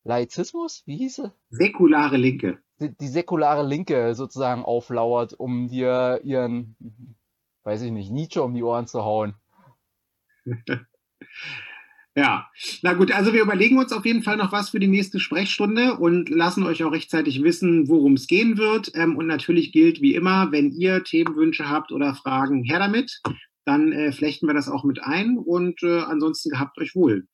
Laizismus, wie hieße? Säkulare Linke. Die, die, säkulare Linke sozusagen auflauert, um dir ihren, weiß ich nicht, Nietzsche um die Ohren zu hauen. ja, na gut, also wir überlegen uns auf jeden Fall noch was für die nächste Sprechstunde und lassen euch auch rechtzeitig wissen, worum es gehen wird. Ähm, und natürlich gilt wie immer, wenn ihr Themenwünsche habt oder Fragen, her damit. Dann äh, flechten wir das auch mit ein und äh, ansonsten gehabt euch wohl.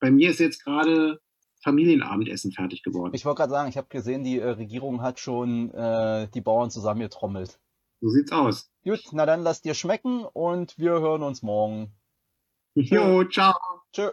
Bei mir ist jetzt gerade Familienabendessen fertig geworden. Ich wollte gerade sagen, ich habe gesehen, die äh, Regierung hat schon äh, die Bauern zusammengetrommelt. So sieht's aus. Gut, na dann lass dir schmecken und wir hören uns morgen. Jo, ciao. Tschö.